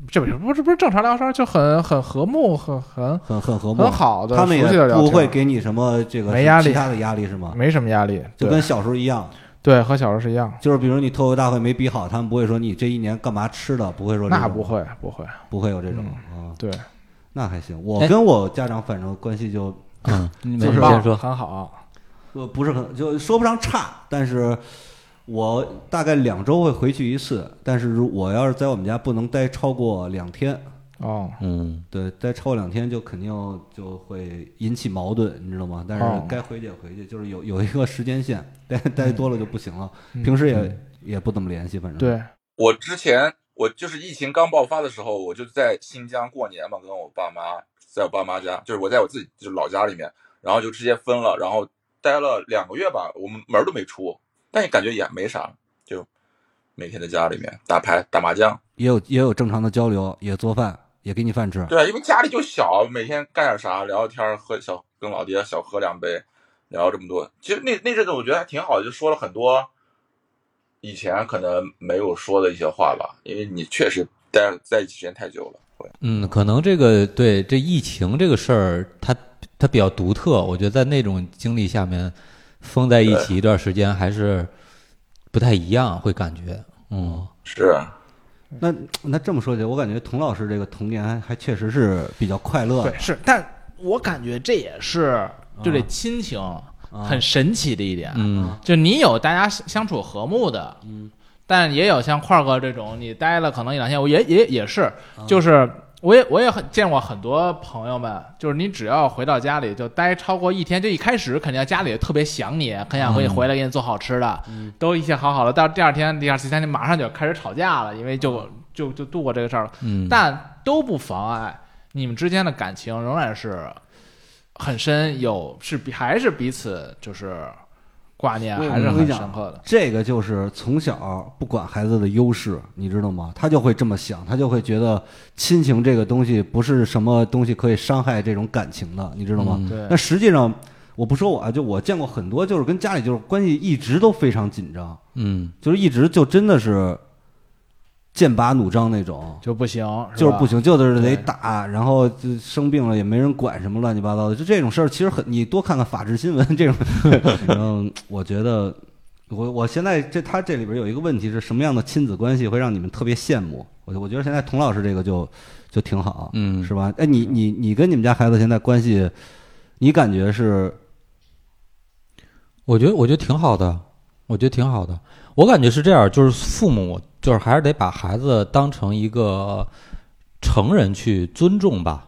这不是不是不是正常聊天儿，就很很和睦，很很很很和睦，很好的，他们也不会给你什么这个没压力。其他的压力是吗？没什么压力，就跟小时候一样，对和小时候是一样，就是比如你脱口大会没比好，他们不会说你这一年干嘛吃的，不会说那不会不会，不会。有这种啊，对，那还行。我哎。跟我家长反正关系就嗯，你就是先说。很好，呃，不是很，就说不上差，但是我大概两周会回去一次，但是如我要是在我们家不能待超过两天，哦，嗯，对，待超过两天就肯定就会引起矛盾，你知道吗？但是哦该回去也回去，就是有有一个时间线，待待多了就不行了，嗯。平时也也不怎么联系，反正，对，我之前我就是疫情刚爆发的时候，我就在新疆过年嘛，跟我爸妈在我爸妈家，就是我在我自己就是老家里面，然后就直接分了，然后待了两个月吧，我们门儿都没出，但也感觉也没啥，就每天在家里面打牌、打麻将。也有也有正常的交流，也做饭，也给你饭吃，对啊，因为家里就小，每天干点啥，聊聊天儿，喝小跟老爹小喝两杯，聊这么多。其实那那阵子我觉得还挺好的，就说了很多以前可能没有说的一些话吧，因为你确实待在一起时间太久了。会。嗯，可能这个对这疫情这个事儿，它它比较独特。我觉得在那种经历下面，封在一起一段时间还是不太一样，会感觉嗯是，那那这么说起来，我感觉童老师这个童年还还确实是比较快乐的对，是，但我感觉这也是就这亲情很神奇的一点。嗯就你有大家相处和睦的，嗯，但也有像块儿哥这种，你待了可能一两天，我也也也是，就是我也我也很见过很多朋友们，就是你只要回到家里就待超过一天，就一开始肯定家里特别想你，很想给你回来给你做好吃的，都一切好好的，到第二天、第二第三天马上就开始吵架了，因为就就就度过这个事儿了，嗯，但都不妨碍你们之间的感情仍然是很深，有是彼还是彼此就是挂念，还是很深刻的。这个就是从小不管孩子的优势，你知道吗？他就会这么想，他就会觉得亲情这个东西不是什么东西可以伤害这种感情的，你知道吗？嗯对那实际上，我不说我啊，就我见过很多，就是跟家里就是关系一直都非常紧张，嗯就是一直就真的是剑拔弩张那种。就不行，吧就是不。行，就是得打，然后就生病了也没人管，什么乱七八糟的，就这种事儿，其实很，你多看看法制新闻 这种，嗯，我觉得，我我现在这他这里边有一个问题是什么样的亲子关系会让你们特别羡慕？我我觉得现在童老师这个就就挺好，嗯是吧？哎，你你你跟你们家孩子现在关系，你感觉是我觉得我觉得挺好的，我觉得挺好的。我感觉是这样，就是父母就是还是得把孩子当成一个成人去尊重吧，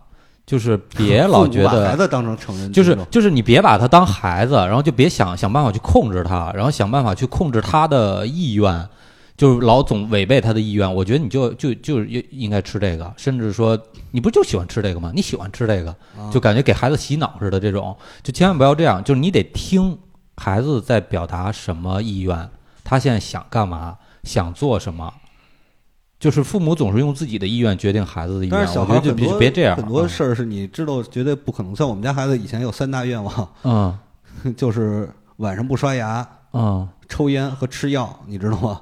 就是别 老觉得孩得。子当成成人就是就是你别把他当孩子，然后就别想想办法去控制他，然后想办法去控制他的意愿，就是老总违背他的意愿。我觉得你就就就应应该吃这个，甚至说你不就喜欢吃这个吗？你喜欢吃这个，啊就感觉给孩子洗脑似的这种，就千万不要这样。就是你得听孩子在表达什么意愿，他现在想干嘛，想做什么。就是父母总是用自己的意愿决定孩子的意愿，但是小我觉得就别别这样。很多事儿是你知道绝对不可能。像我们家孩子以前有三大愿望，嗯 就是晚上不刷牙、嗯，抽烟和吃药，你知道吗？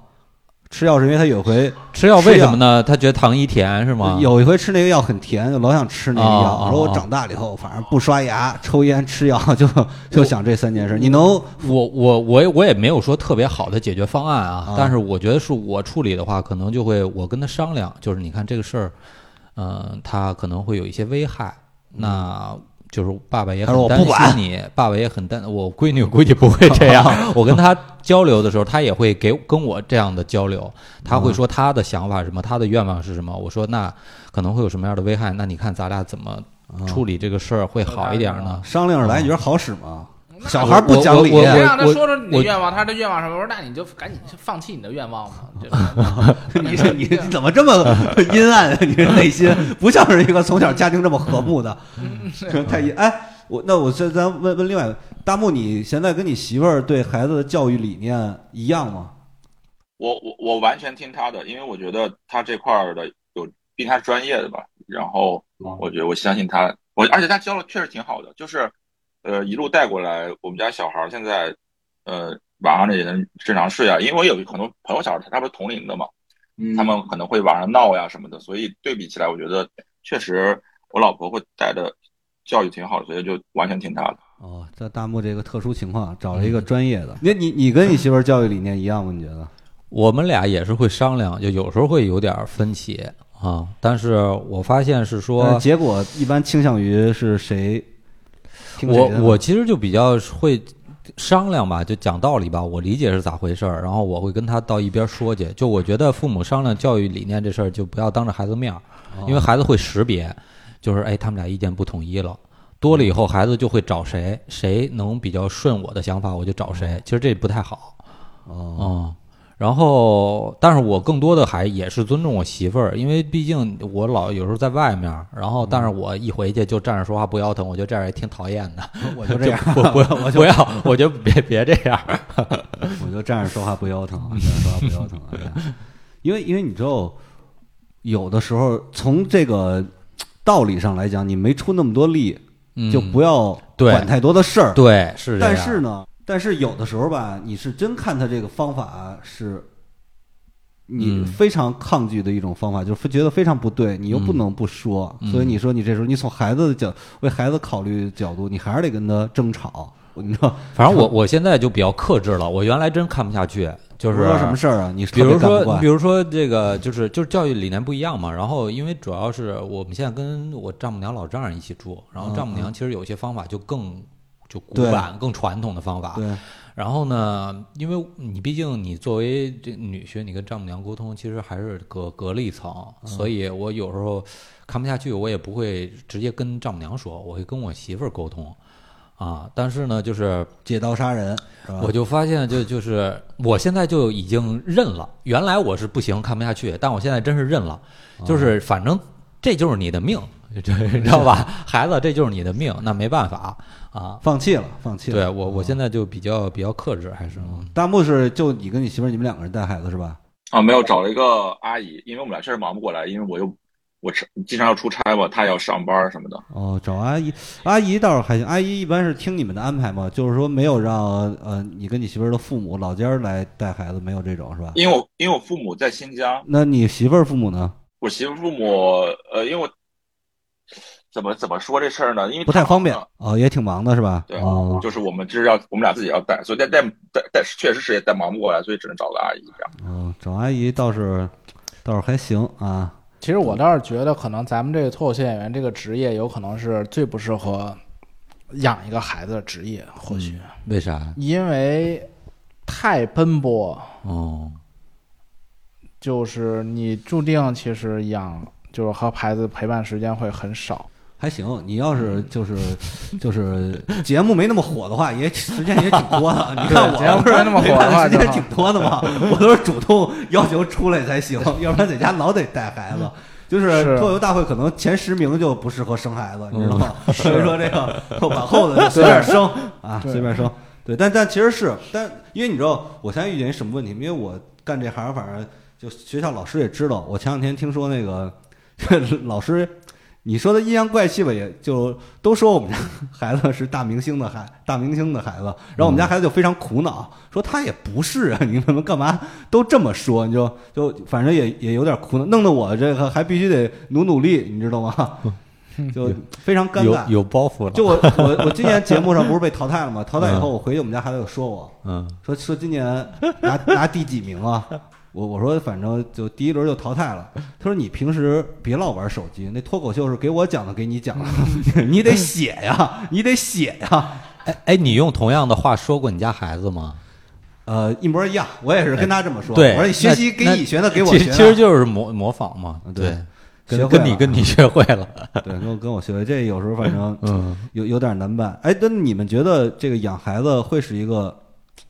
吃药是因为他有回吃药为什么呢？他觉得糖衣甜是吗？有一回吃那个药很甜，就老想吃那个药。我说我长大了以后，反正不刷牙、抽烟、吃药，就就想这三件事。你能我我我也我也没有说特别好的解决方案啊，啊但是我觉得是我处理的话，可能就会我跟他商量，就是你看这个事儿，嗯、他可能会有一些危害，那就是爸爸也很担心你，爸爸也很担，我闺女估计不会这样。我跟他交流的时候，他也会给跟我这样的交流，他会说他的想法是什么，他的愿望是什么。我说那可能会有什么样的危害？那你看咱俩怎么处理这个事儿会好一点呢？商量着来，你觉得好使吗？那小孩不讲理我让他说说你的愿望，他的愿望是什么？我说那你就赶紧放弃你的愿望嘛。你是你你怎么这么阴暗啊？你的内心不像是一个从小家庭这么和睦的，太阴哎。我那我现在咱问问另外一个大木，你现在跟你媳妇儿对孩子的教育理念一样吗？我我我完全听他的，因为我觉得他这块儿的有，毕竟他是专业的吧。然后我觉得我相信他，我而且他教的确实挺好的，就是呃一路带过来，我们家小孩儿现在呃晚上也能正常睡啊。因为我有很多朋友小孩儿，他不是同龄的嘛，他们可能会晚上闹呀什么的，所以对比起来，我觉得确实我老婆会带的教育挺好的，所以就完全听他的。哦，在大木这个特殊情况找了一个专业的。你你你跟你媳妇儿教育理念一样吗？你觉得？我们俩也是会商量，就有时候会有点分歧啊。但是我发现是说，结果一般倾向于是谁？我我其实就比较会商量吧，就讲道理吧，我理解是咋回事儿，然后我会跟他到一边说去。就我觉得父母商量教育理念这事儿，就不要当着孩子面儿，哦因为孩子会识别，就是哎，他们俩意见不统一了。多了以后，孩子就会找谁，谁能比较顺我的想法，我就找谁。其实这不太好。哦嗯，然后，但是我更多的还也是尊重我媳妇儿，因为毕竟我老有时候在外面儿，然后，但是我一回去就站着说话不腰疼，我觉得这样也挺讨厌的。我就 这样，不不我就不要，我就别别这样。我就站着说话不腰疼，站着说话不腰疼。对因为因为你知道，有的时候从这个道理上来讲，你没出那么多力，嗯就不要管太多的事儿。对，是。但是呢，但是有的时候吧，你是真看他这个方法是，你嗯非常抗拒的一种方法，就是觉得非常不对，你又不能不说，嗯所以你说你这时候你从孩子的角为孩子考虑角度，你还是得跟他争吵，你知道？反正我 我现在就比较克制了，我原来真看不下去，就是说什么事儿啊？你比如说，比如说这个就是就是教育理念不一样嘛。然后因为主要是我们现在跟我丈母娘、老丈人一起住，然后丈母娘其实有些方法就更就古板、更传统的方法。对，然后呢，因为你毕竟你作为这女婿，你跟丈母娘沟通，其实还是隔隔了一层，所以我有时候看不下去，我也不会直接跟丈母娘说，我会跟我媳妇儿沟通。啊，但是呢，就是借刀杀人？我就发现就就是我现在就已经认了，原来我是不行看不下去，但我现在真是认了，就是反正这就是你的命，这 你知道吧？孩子，这就是你的命，那没办法啊。放弃了，放弃了。对我，我现在就比较比较克制，还是大木是就你跟你媳妇儿你们两个人带孩子是吧？啊，没有找了一个阿姨，因为我们俩确实忙不过来，因为我又我是经常要出差嘛，她也要上班什么的。哦，找阿姨，阿姨倒是还行。阿姨一般是听你们的安排嘛？就是说没有让呃你跟你媳妇儿的父母老家儿来带孩子，没有这种是吧？因为我因为我父母在新疆，那你媳妇儿父母呢？我媳妇父母呃，因为我怎么怎么说这事儿呢？因为不太方便她哦，也挺忙的是吧？对哦，就是我们这是要我们俩自己要带，所以带带带带确实是也带忙不过来，所以只能找个阿姨这样。哦，找阿姨倒是倒是还行啊。其实我倒是觉得，可能咱们这个脱口秀演员这个职业，有可能是最不适合养一个孩子的职业，或许、为啥？因为太奔波，哦，就是你注定其实养就是和孩子陪伴时间会很少。还行，你要是就是就是节目没那么火的话，也时间也挺多的。你看我节目不是没那么火的话 时间挺多的嘛，我都是主动要求出来才行，要不然在家老得带孩子。就是是脱口秀大会可能前十名就不适合生孩子，你知道吗？所以说这个往后的就随便生啊，随便生。对，但但其实是，但因为你知道我现在遇见一什么问题？因为我干这行，反正就学校老师也知道。我前两天听说那个老师，你说的阴阳怪气吧，也就都说我们家孩子是大明星的孩，大明星的孩子。然后我们家孩子就非常苦恼，说他也不是啊，你们干嘛都这么说？你就就反正也也有点苦恼，弄得我这个还必须得努努力，你知道吗？就非常尴尬。有包袱了。就我我我今年节目上不是被淘汰了吗？淘汰以后，我回去我们家孩子就说我，嗯说说今年拿 拿第几名啊？我我说反正就第一轮就淘汰了。他说你平时别老玩手机，那脱口秀是给我讲的，给你讲的，你得写呀，你得写呀。哎哎，你用同样的话说过你家孩子吗？呃，一模一样，我也是跟他这么说。对，我说你学习给那你学的，给我其学的。实其实就是模模仿嘛。嗯对对，跟跟你跟你学会了。对，跟我跟我学会，这有时候反正嗯，有有点难办。哎，那你们觉得这个养孩子会是一个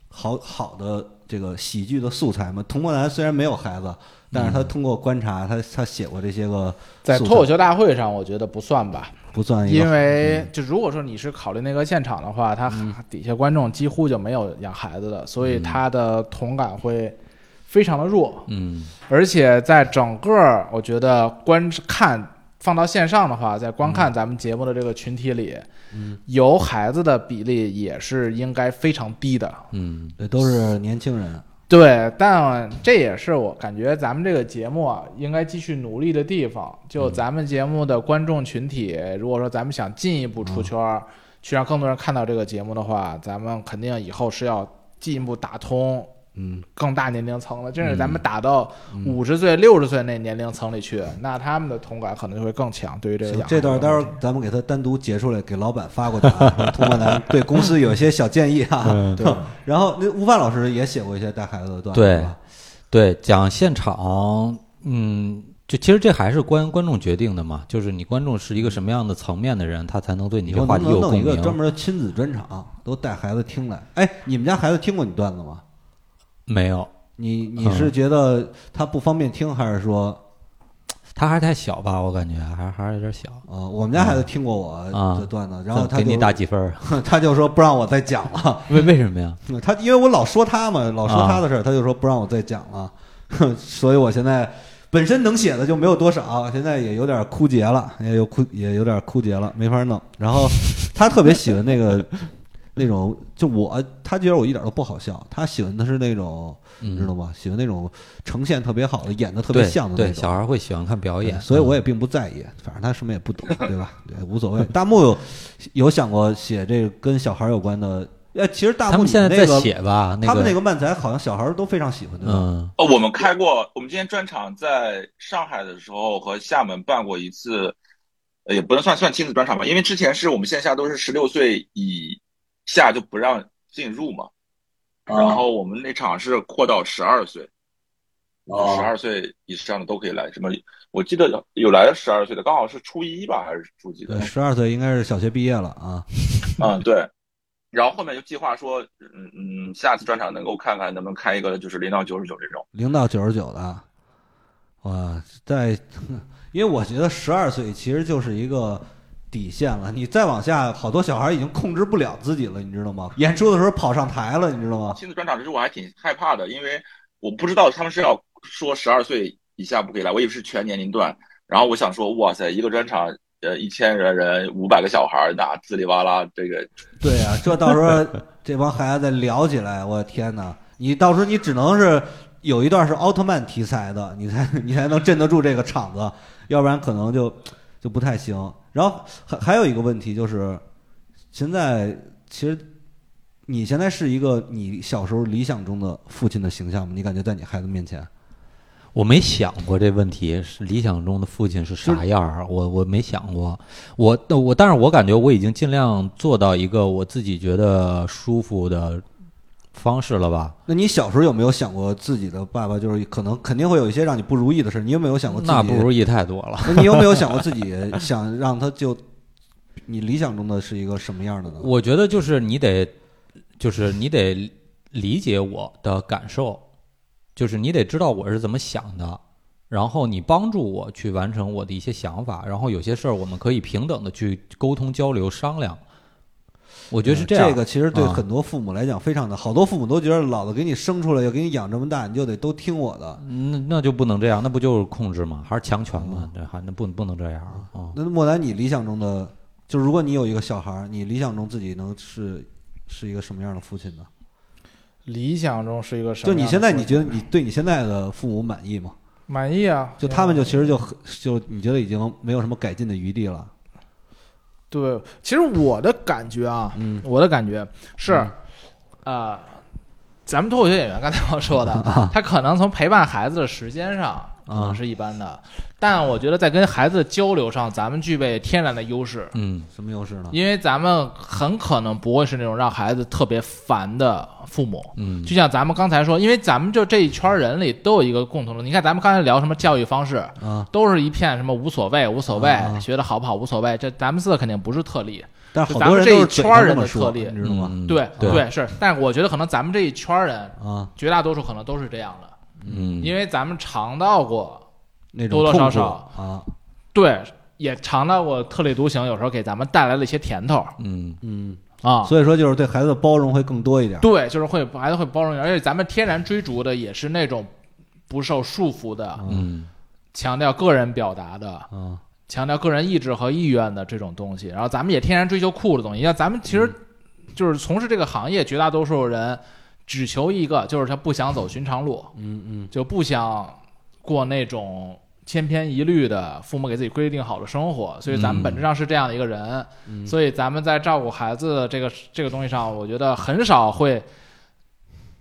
好好的这个喜剧的素材嘛？童漠男虽然没有孩子，但是他通过观察，他他写过这些个在脱口秀大会上，我觉得不算吧，不算，因为就如果说你是考虑那个现场的话，他底下观众几乎就没有养孩子的，所以他的同感会非常的弱。嗯。而且在整个我觉得观看放到线上的话，在观看咱们节目的这个群体里，嗯有孩子的比例也是应该非常低的。嗯对，都是年轻人。对，但这也是我感觉咱们这个节目啊，应该继续努力的地方。就咱们节目的观众群体，如果说咱们想进一步出圈儿，去让更多人看到这个节目的话，咱们肯定以后是要进一步打通嗯，更大年龄层了，真是咱们打到五十岁、六十岁那年龄层里去，那他们的同感可能就会更强。对于这个养，这段待会儿咱们给他单独截出来，给老板发过去啊。说童漠男对公司有一些小建议啊。嗯对 然后那悟饭老师也写过一些带孩子的段子，对对，讲现场，嗯，就其实这还是观观众决定的嘛，就是你观众是一个什么样的层面的人，他才能对你这话题有能不能弄一个共鸣。专门的亲子专场，都带孩子听来。哎，你们家孩子听过你段子吗？没有，你你是觉得他不方便听，还是说，他还是太小吧，我感觉还还是有点小。呃，我们家孩子听过我啊的段子，然后他给你打几分？他就说不让我再讲了。为为什么呀？他因为我老说他嘛，老说啊他的事儿，他就说不让我再讲了，所以我现在本身能写的就没有多少，现在也有点枯竭了，也有枯也有点枯竭了，没法弄。然后他特别喜欢那个那种，就我他觉得我一点都不好笑，他喜欢的是那种，嗯你知道吗？喜欢那种呈现特别好的，演的特别对对，像的那种。小孩会喜欢看表演，所以我也并不在意，反正他什么也不懂，对吧？对，无所谓。大木有有想过写这个跟小孩有关的？呃，其实大木他们现在在你那个写吧，他们那个个漫才好像小孩都非常喜欢，对吧？嗯哦，我们开过，我们今天专场在上海的时候和厦门办过一次，呃，也不能算算亲子专场吧，因为之前是我们线下都是十六岁以下就不让进入嘛，然后我们那场是扩到十二岁，哦十二岁以上的都可以来。什么？我记得有有来了十二岁的，刚好是初一吧，还是初几的对，？十二岁应该是小学毕业了啊。嗯，对。然后后面就计划说，嗯嗯，下次专场能够看看能不能开一个就是零到九十九这种。零到九十九的，哇，在，因为我觉得十二岁其实就是一个底线了，你再往下，好多小孩已经控制不了自己了，你知道吗？演出的时候跑上台了，你知道吗？亲子专场其实我还挺害怕的，因为我不知道他们是要说十二岁以下不可以来，我以为是全年龄段。然后我想说，哇塞，一个专场，呃，一千人人，五百个小孩儿，那滋里哇啦，这个对啊、这到时候这帮孩子再聊起来，我天哪！你到时候你只能是有一段是奥特曼题材的，你才你才能镇得住这个场子，要不然可能就就不太行。然后还还有一个问题就是，现在其实你现在是一个你小时候理想中的父亲的形象吗？你感觉在你孩子面前？我没想过这问题，是理想中的父亲是啥样儿？我我没想过，我我，但是我感觉我已经尽量做到一个我自己觉得舒服的方式了吧？那你小时候有没有想过自己的爸爸就是可能肯定会有一些让你不如意的事？你有没有想过自己？那不如意太多了。那你有没有想过自己想让他就你理想中的是一个什么样的呢？我觉得就是你得，就是你得理解我的感受，就是你得知道我是怎么想的，然后你帮助我去完成我的一些想法，然后有些事儿我们可以平等的去沟通交流商量。我觉得是这样。这个其实对啊很多父母来讲非常的，好多父母都觉得老子给你生出来，要给你养这么大，你就得都听我的。那那就不能这样，那不就是控制吗？还是强权吗？对还那不不能这样啊！那莫南，你理想中的，就如果你有一个小孩，你理想中自己能是是一个什么样的父亲呢？理想中是一个什么就样的父亲？你现在，你觉得你对你现在的父母满意吗？满意啊？就他们就其实就很就你觉得已经没有什么改进的余地了。对，其实我的感觉啊，嗯。我的感觉是，呃，咱们脱口秀演员刚才我说的，他可能从陪伴孩子的时间上可能是一般的，但我觉得在跟孩子交流上，咱们具备天然的优势，嗯。什么优势呢？因为咱们很可能不会是那种让孩子特别烦的父母。嗯。就像咱们刚才说，因为咱们就这一圈人里都有一个共同的，你看咱们刚才聊什么教育方式，啊，都是一片什么无所谓，无所谓，啊。啊学的好不好无所谓，这咱们四个肯定不是特例。但是咱们这一圈人的特例。你知道吗？嗯。对对。是，但我觉得可能咱们这一圈人，啊，绝大多数可能都是这样的，嗯，因为咱们尝到过，那种多多少痛苦少啊，对，也尝到过特立独行，有时候给咱们带来了一些甜头嗯嗯，啊。所以说就是对孩子的包容会更多一点。对，就是会孩子会包容你，而且咱们天然追逐的也是那种不受束缚的，嗯强调个人表达的，嗯，强调个人意志和意愿的这种东西。然后咱们也天然追求酷的东西。像咱们其实就是从事这个行业，绝大多数人只求一个，就是他不想走寻常路，嗯嗯就不想过那种千篇一律的父母给自己规定好的生活。所以咱们嗯本质上是这样的一个人。嗯，所以咱们在照顾孩子的这个这个东西上，我觉得很少会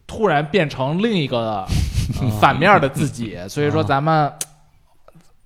突然变成另一个 反面的自己。所以说，咱们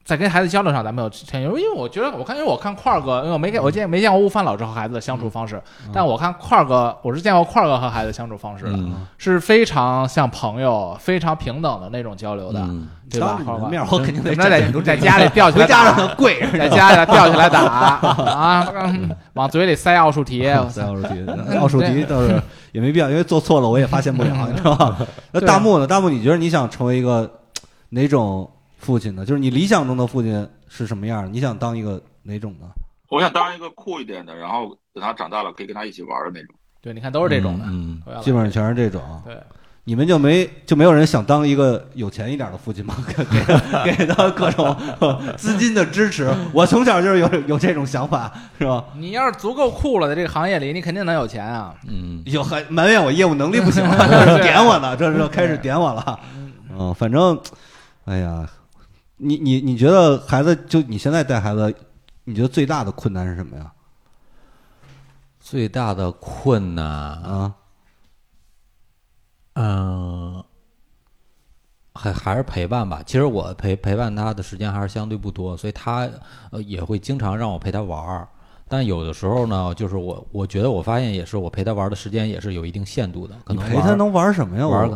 在跟孩子交流上，咱们有天因为我觉得我看，因为我看块儿哥，因为我没见我见没见过悟饭老师和孩子的相处方式，但我看块儿哥，我是见过块儿哥和孩子的相处方式的，嗯。是非常像朋友、非常平等的那种交流的，嗯。对吧？面我肯定得在展现出这个在家里吊起来回家让打。他跪着，在家里吊起来打 啊，嗯往嘴里塞奥数题，塞奥数题，奥数题倒是也没必要，因为做错了我也发现不了，你知道吧？那对。大木呢？大木，你觉得你想成为一个哪种父亲呢？就是你理想中的父亲是什么样？你想当一个哪种呢？我想当一个酷一点的，然后等他长大了可以跟他一起玩的那种。对，你看都是这种的，嗯，基本上全是这种。对，你们就没就没有人想当一个有钱一点的父亲吗？给给他各种 资金的支持。我从小就是有有这种想法，是吧？你要是足够酷了，在这个行业里，你肯定能有钱啊。嗯，有还埋怨我业务能力不行，对 点我呢，这是开始点我了。嗯，反正，哎呀，你你你觉得孩子就你现在带孩子，你觉得最大的困难是什么呀？最大的困难，啊，嗯，还还是陪伴吧。其实我陪陪伴他的时间还是相对不多，所以他呃也会经常让我陪他玩儿。但有的时候呢，就是我我觉得我发现也是，我陪他玩的时间也是有一定限度的，可你能陪他能玩什么呀？玩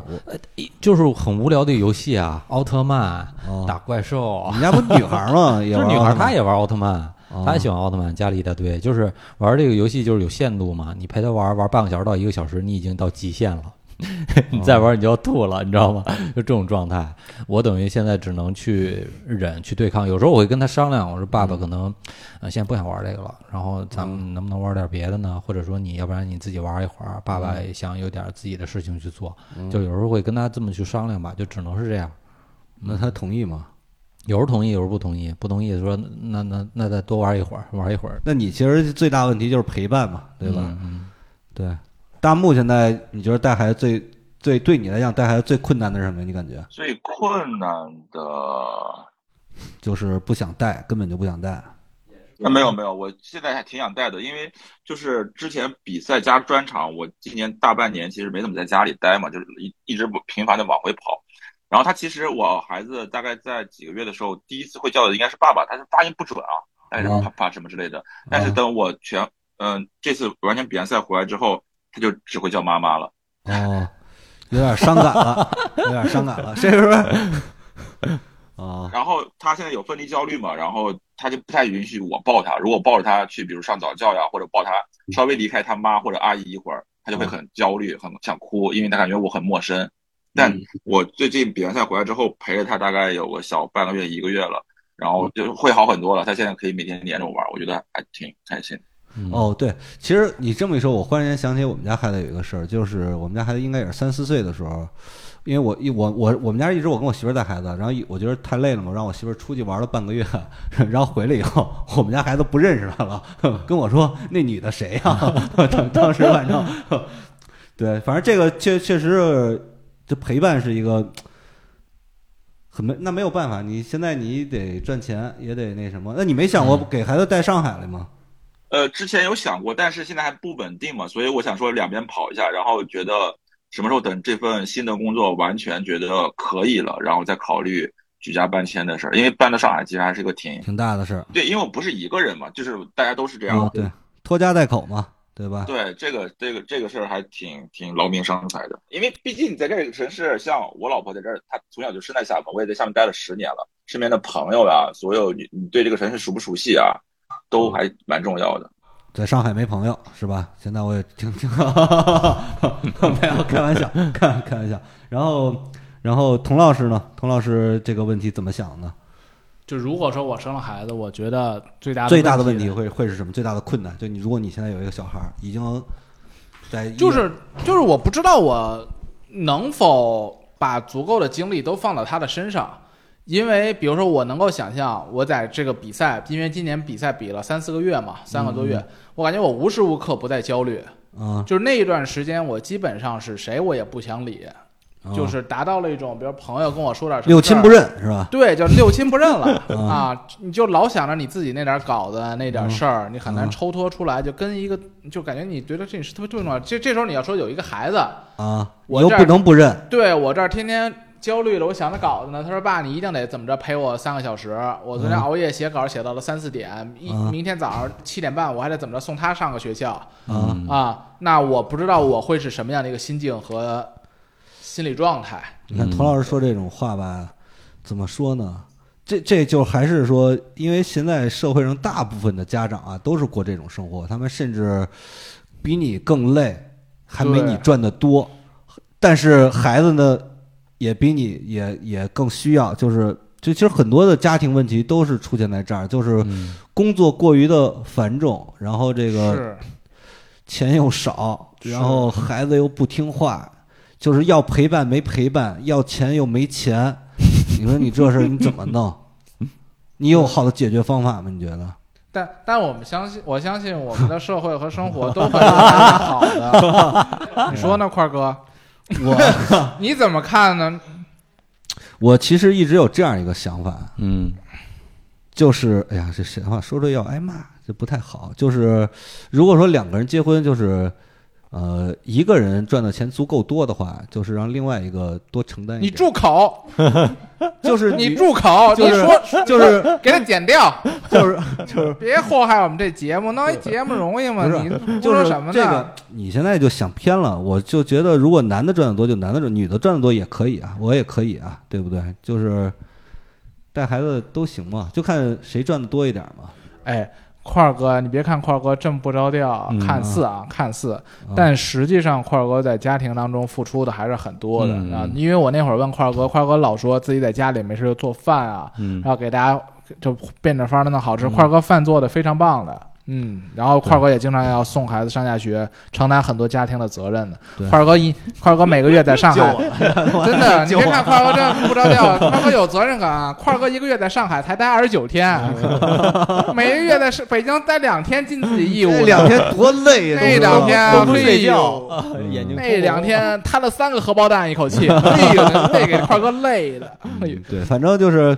就是很无聊的游戏啊，奥特曼、哦打怪兽你，们家不女孩吗？也就是女孩她也玩奥特曼，哦她也喜欢奥特曼，家里一大堆。就是玩这个游戏就是有限度嘛，你陪她玩玩半个小时到一个小时，你已经到极限了。你再玩你就要吐了，你知道吗？就这种状态，我等于现在只能去忍去对抗。有时候我会跟他商量，我说爸爸可能，呃，现在不想玩这个了，然后咱们能不能玩点别的呢？或者说你要不然你自己玩一会儿，爸爸也想有点自己的事情去做，就有时候会跟他这么去商量吧，就只能是这样。那他同意吗？有时候同意，有时候不同意。不同意说那那那再多玩一会儿，玩一会儿，那你其实最大问题就是陪伴嘛，对吧？嗯嗯对。大木现在你觉得带孩子最最对你来讲带孩子最困难的是什么？你感觉最困难的就是不想带，根本就不想带。啊，没有没有，我现在还挺想带的，因为就是之前比赛加专场，我今年大半年其实没怎么在家里待嘛，就是一一直不频繁的往回跑。然后他其实我孩子大概在几个月的时候，第一次会叫的应该是爸爸，他是发音不准啊，哎什么啪啪什么之类的。但是等我全嗯、这次完全比完赛回来之后，他就只会叫妈妈了。哦，有点伤感了，有点伤感了，是不是？啊，然后他现在有分离焦虑嘛，然后他就不太允许我抱他。如果抱着他去，比如上早教呀，或者抱他稍微离开他妈或者阿姨一会儿，他就会很焦虑，很想哭，因为他感觉我很陌生。但我最近比完赛回来之后，陪着他大概有个小半个月、一个月了，然后就会好很多了。他现在可以每天黏着我玩，我觉得还挺开心。嗯哦，对，其实你这么一说，我忽然间想起我们家孩子有一个事儿，就是我们家孩子应该也是三四岁的时候，因为我一我我我们家一直我跟我媳妇儿带孩子，然后一我觉得太累了嘛，让我媳妇儿出去玩了半个月，然后回来以后，我们家孩子不认识他了，跟我说那女的谁呀、当当时反正，对，反正这个确确实是，这陪伴是一个。很没那没有办法，你现在你得赚钱，也得那什么。那你没想过给孩子带上海来吗？呃，之前有想过，但是现在还不稳定嘛，所以我想说两边跑一下，然后觉得什么时候等这份新的工作完全觉得可以了，然后再考虑举家搬迁的事儿。因为搬到上海其实还是个挺挺大的事儿。对，因为我不是一个人嘛，就是大家都是这样。啊，对，拖家带口嘛，对吧？对，这个这个这个事儿还挺挺劳民伤财的，因为毕竟你在这个城市，像我老婆在这儿，她从小就生在厦门，我也在厦门待了十年了，身边的朋友啊，所有你你对这个城市熟不熟悉啊，都还蛮重要的。在上海没朋友是吧？现在我也听听，没有开玩笑，开开玩笑。然后，然后童老师呢？童老师这个问题怎么想呢？就如果说我生了孩子，我觉得最大的最大的问题题会会是什么？最大的困难就你，如果你现在有一个小孩儿，已经在就是就是我不知道我能否把足够的精力都放到他的身上，因为比如说我能够想象，我在这个比赛，因为今年比赛比了三四个月嘛，三个多月，我感觉我无时无刻不在焦虑，啊，就是那一段时间，我基本上是谁我也不想理，啊就是达到了一种，比如朋友跟我说点什么六亲不。认是吧？对，就六亲不认了 啊啊！你就老想着你自己那点稿子那点事儿，你很难嗯抽脱出来，就跟一个就感觉你觉得这是特别重要。这这时候你要说有一个孩子，啊，我又不能不认对我这儿天天焦虑了，我想着稿子呢。他说：“爸，你一定得怎么着陪我三个小时。我昨天嗯熬夜写稿写到了三四点，一嗯明天早上七点半我还得怎么着送他上个学校啊嗯啊？那我不知道我会是什么样的一个心境和心理状态。你看嗯童老师说这种话吧，怎么说呢？这这就还是说，因为现在社会上大部分的家长啊，都是过这种生活，他们甚至比你更累，还没你赚的多，但是孩子呢，也比你也也更需要，就是就其实很多的家庭问题都是出现在这儿，就是嗯工作过于的繁重，然后这个是钱又少，然后孩子又不听话，就是要陪伴没陪伴，要钱又没钱，你说你这事儿你怎么弄？你有好的解决方法吗？你觉得？但但我们相信，我相信我们的社会和生活都会好的。你说呢，块儿哥？我 你怎么看呢？我其实一直有这样一个想法，嗯就是哎呀，这闲话说着要挨骂，这不太好。就是如果说两个人结婚，就是呃一个人赚的钱足够多的话，就是让另外一个多承担一你点。住口！就是 你住口！就是你说就是 给他剪掉，就是就是别祸害我们这节目。弄一节目容易吗？不是你胡就是说什么这个呢？，你现在就想偏了。我就觉得，如果男的赚的多，就男的赚；女的赚的多也可以啊，我也可以啊，对不对？就是带孩子都行嘛，就看谁赚的多一点嘛。哎，块儿哥，你别看块儿哥这么不着调，嗯看似啊，看似，但实际上块儿哥在家庭当中付出的还是很多的嗯啊。因为我那会儿问块儿哥，块儿哥老说自己在家里没事就做饭啊，嗯然后给大家就变着法儿的弄好吃。块儿哥饭做的非常棒的。嗯，然后块儿哥也经常要送孩子上下学，承担很多家庭的责任的。对块儿哥一块儿哥每个月在上海，真的，你别看块儿哥这不着调，块儿哥有责任感啊。块儿哥一个月在上海才待二十九天，每个月在是北京待两天尽自己义务呢。这两天多累呀！那两天都不睡觉，眼睛那两天摊了三个荷包蛋一口气，哎呦，那给块儿哥累的。对，反正就是，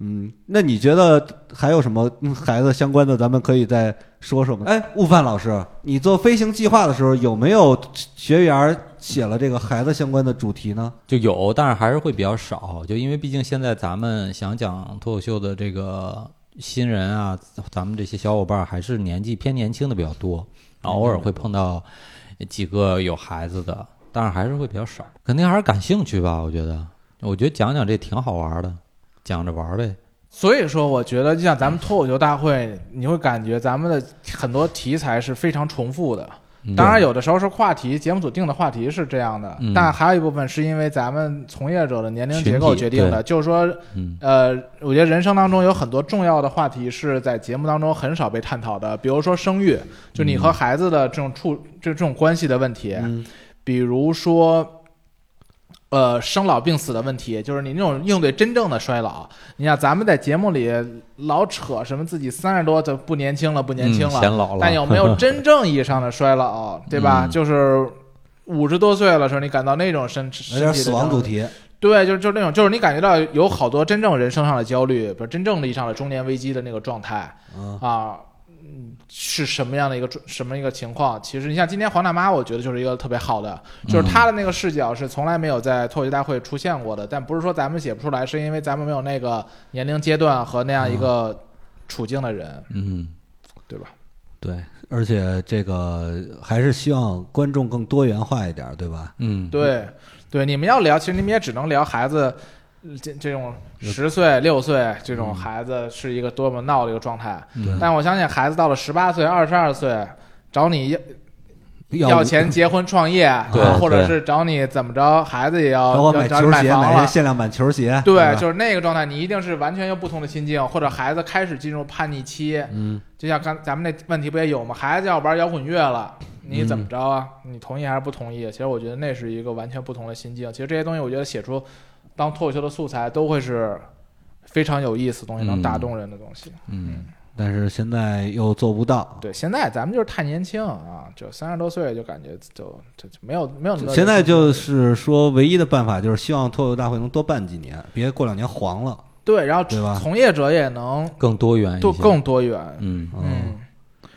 嗯，那你觉得还有什么嗯孩子相关的，咱们可以再说说吗？哎，悟饭老师，你做飞行计划的时候有没有学员写了这个孩子相关的主题呢？就有，但是还是会比较少，就因为毕竟现在咱们想讲脱口秀的这个新人啊，咱们这些小伙伴儿还是年纪偏年轻的比较多，然后偶尔会碰到几个有孩子的，但是还是会比较少，肯定还是感兴趣吧？我觉得，我觉得讲讲这挺好玩的，讲着玩儿呗。所以说，我觉得就像咱们脱口秀大会，你会感觉咱们的很多题材是非常重复的。嗯当然，有的时候是话题，节目组定的话题是这样的，嗯但还有一部分是因为咱们从业者的年龄结构决定的。就是说，嗯呃，我觉得人生当中有很多重要的话题是在节目当中很少被探讨的，比如说生育，就你和孩子的这种处这这种关系的问题，嗯比如说。呃，生老病死的问题，就是你那种应对真正的衰老。你像，咱们在节目里老扯什么自己三十多就不年轻了，不年轻嗯了，显老了，但有没有真正意义上的衰老，对 吧？嗯就是五十多岁了时候，你感到那种身身体的有点死亡主，题，对，就是就是那种，就是你感觉到有好多真正人生上的焦虑，不是真正意义上的中年危机的那个状态嗯啊，嗯，是什么样的一个状什么一个情况？其实你像今天黄大妈，我觉得就是一个特别好的，就是她的那个视角是从来没有在脱口秀大会出现过的，但不是说咱们写不出来，是因为咱们没有那个年龄阶段和那样一个处境的人，嗯，对吧？对，而且这个还是希望观众更多元化一点，对吧？嗯，对，对，你们要聊，其实你们也只能聊孩子，呃这这种十岁、六岁这种孩子是一个多么闹的一个状态。嗯但我相信，孩子到了十八岁、二十二岁，找你要要要钱结婚创业，或者是找你怎么着，孩子也要找我要找你买球鞋，买房了。买限量版球鞋，对，吧就是那个状态，你一定是完全有不同的心境，或者孩子开始进入叛逆期，嗯，就像刚咱们那问题不也有吗？孩子要玩摇滚乐了，你怎么着啊？你同意还是不同意？其实我觉得那是一个完全不同的心境。其实这些东西，我觉得写出当脱口秀的素材都会是非常有意思的东西，能打动人的东西。嗯，但是现在又做不到。对，现在咱们就是太年轻啊，就三十多岁就感觉就就就没有没有那么多现在就是说，唯一的办法就是希望脱口秀大会能多办几年，别过两年黄了。对，然后从业者也能更多元多，更多元。嗯嗯，嗯，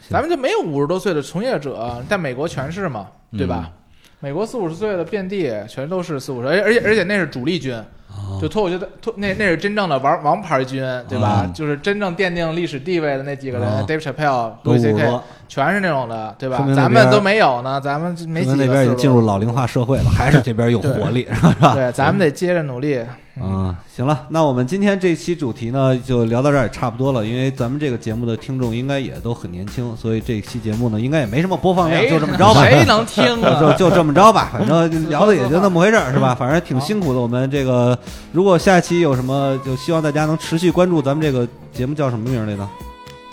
咱们就没有五十多岁的从业者，在美国全是嘛，对吧？美国四五十岁的遍地，全都是四五十，而而且而且那是主力军，哦就脱口秀的脱那那是真正的王王牌军，对吧？嗯就是真正奠定历史地位的那几个人、哦 d a v i d Chappelle、都 Louis 五十 C.K. 多，全是那种的，对吧咱们都没有呢，咱们没几个那边已经进入老龄化社会了，还是这边有活力，是吧？对，咱们得接着努力。嗯，行了，那我们今天这期主题呢，就聊到这儿也差不多了。因为咱们这个节目的听众应该也都很年轻，所以这期节目呢，应该也没什么播放量，哎就这么着吧。谁能听 就啊？就这么着吧，反正 聊的也就那么回事儿，是吧？反正挺辛苦的。我们这个如果下期有什么，就希望大家能持续关注咱们这个节目叫什么名儿来着？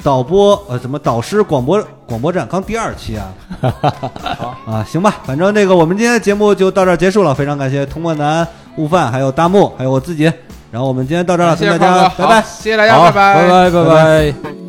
导播呃什么导师广播广播站，刚第二期啊。好啊，行吧，反正那个我们今天的节目就到这儿结束了，非常感谢童漠南、悟饭，还有大木，还有我自己。然后我们今天到这儿了，谢谢跟大家拜拜。谢谢大家，好，拜拜拜拜拜拜。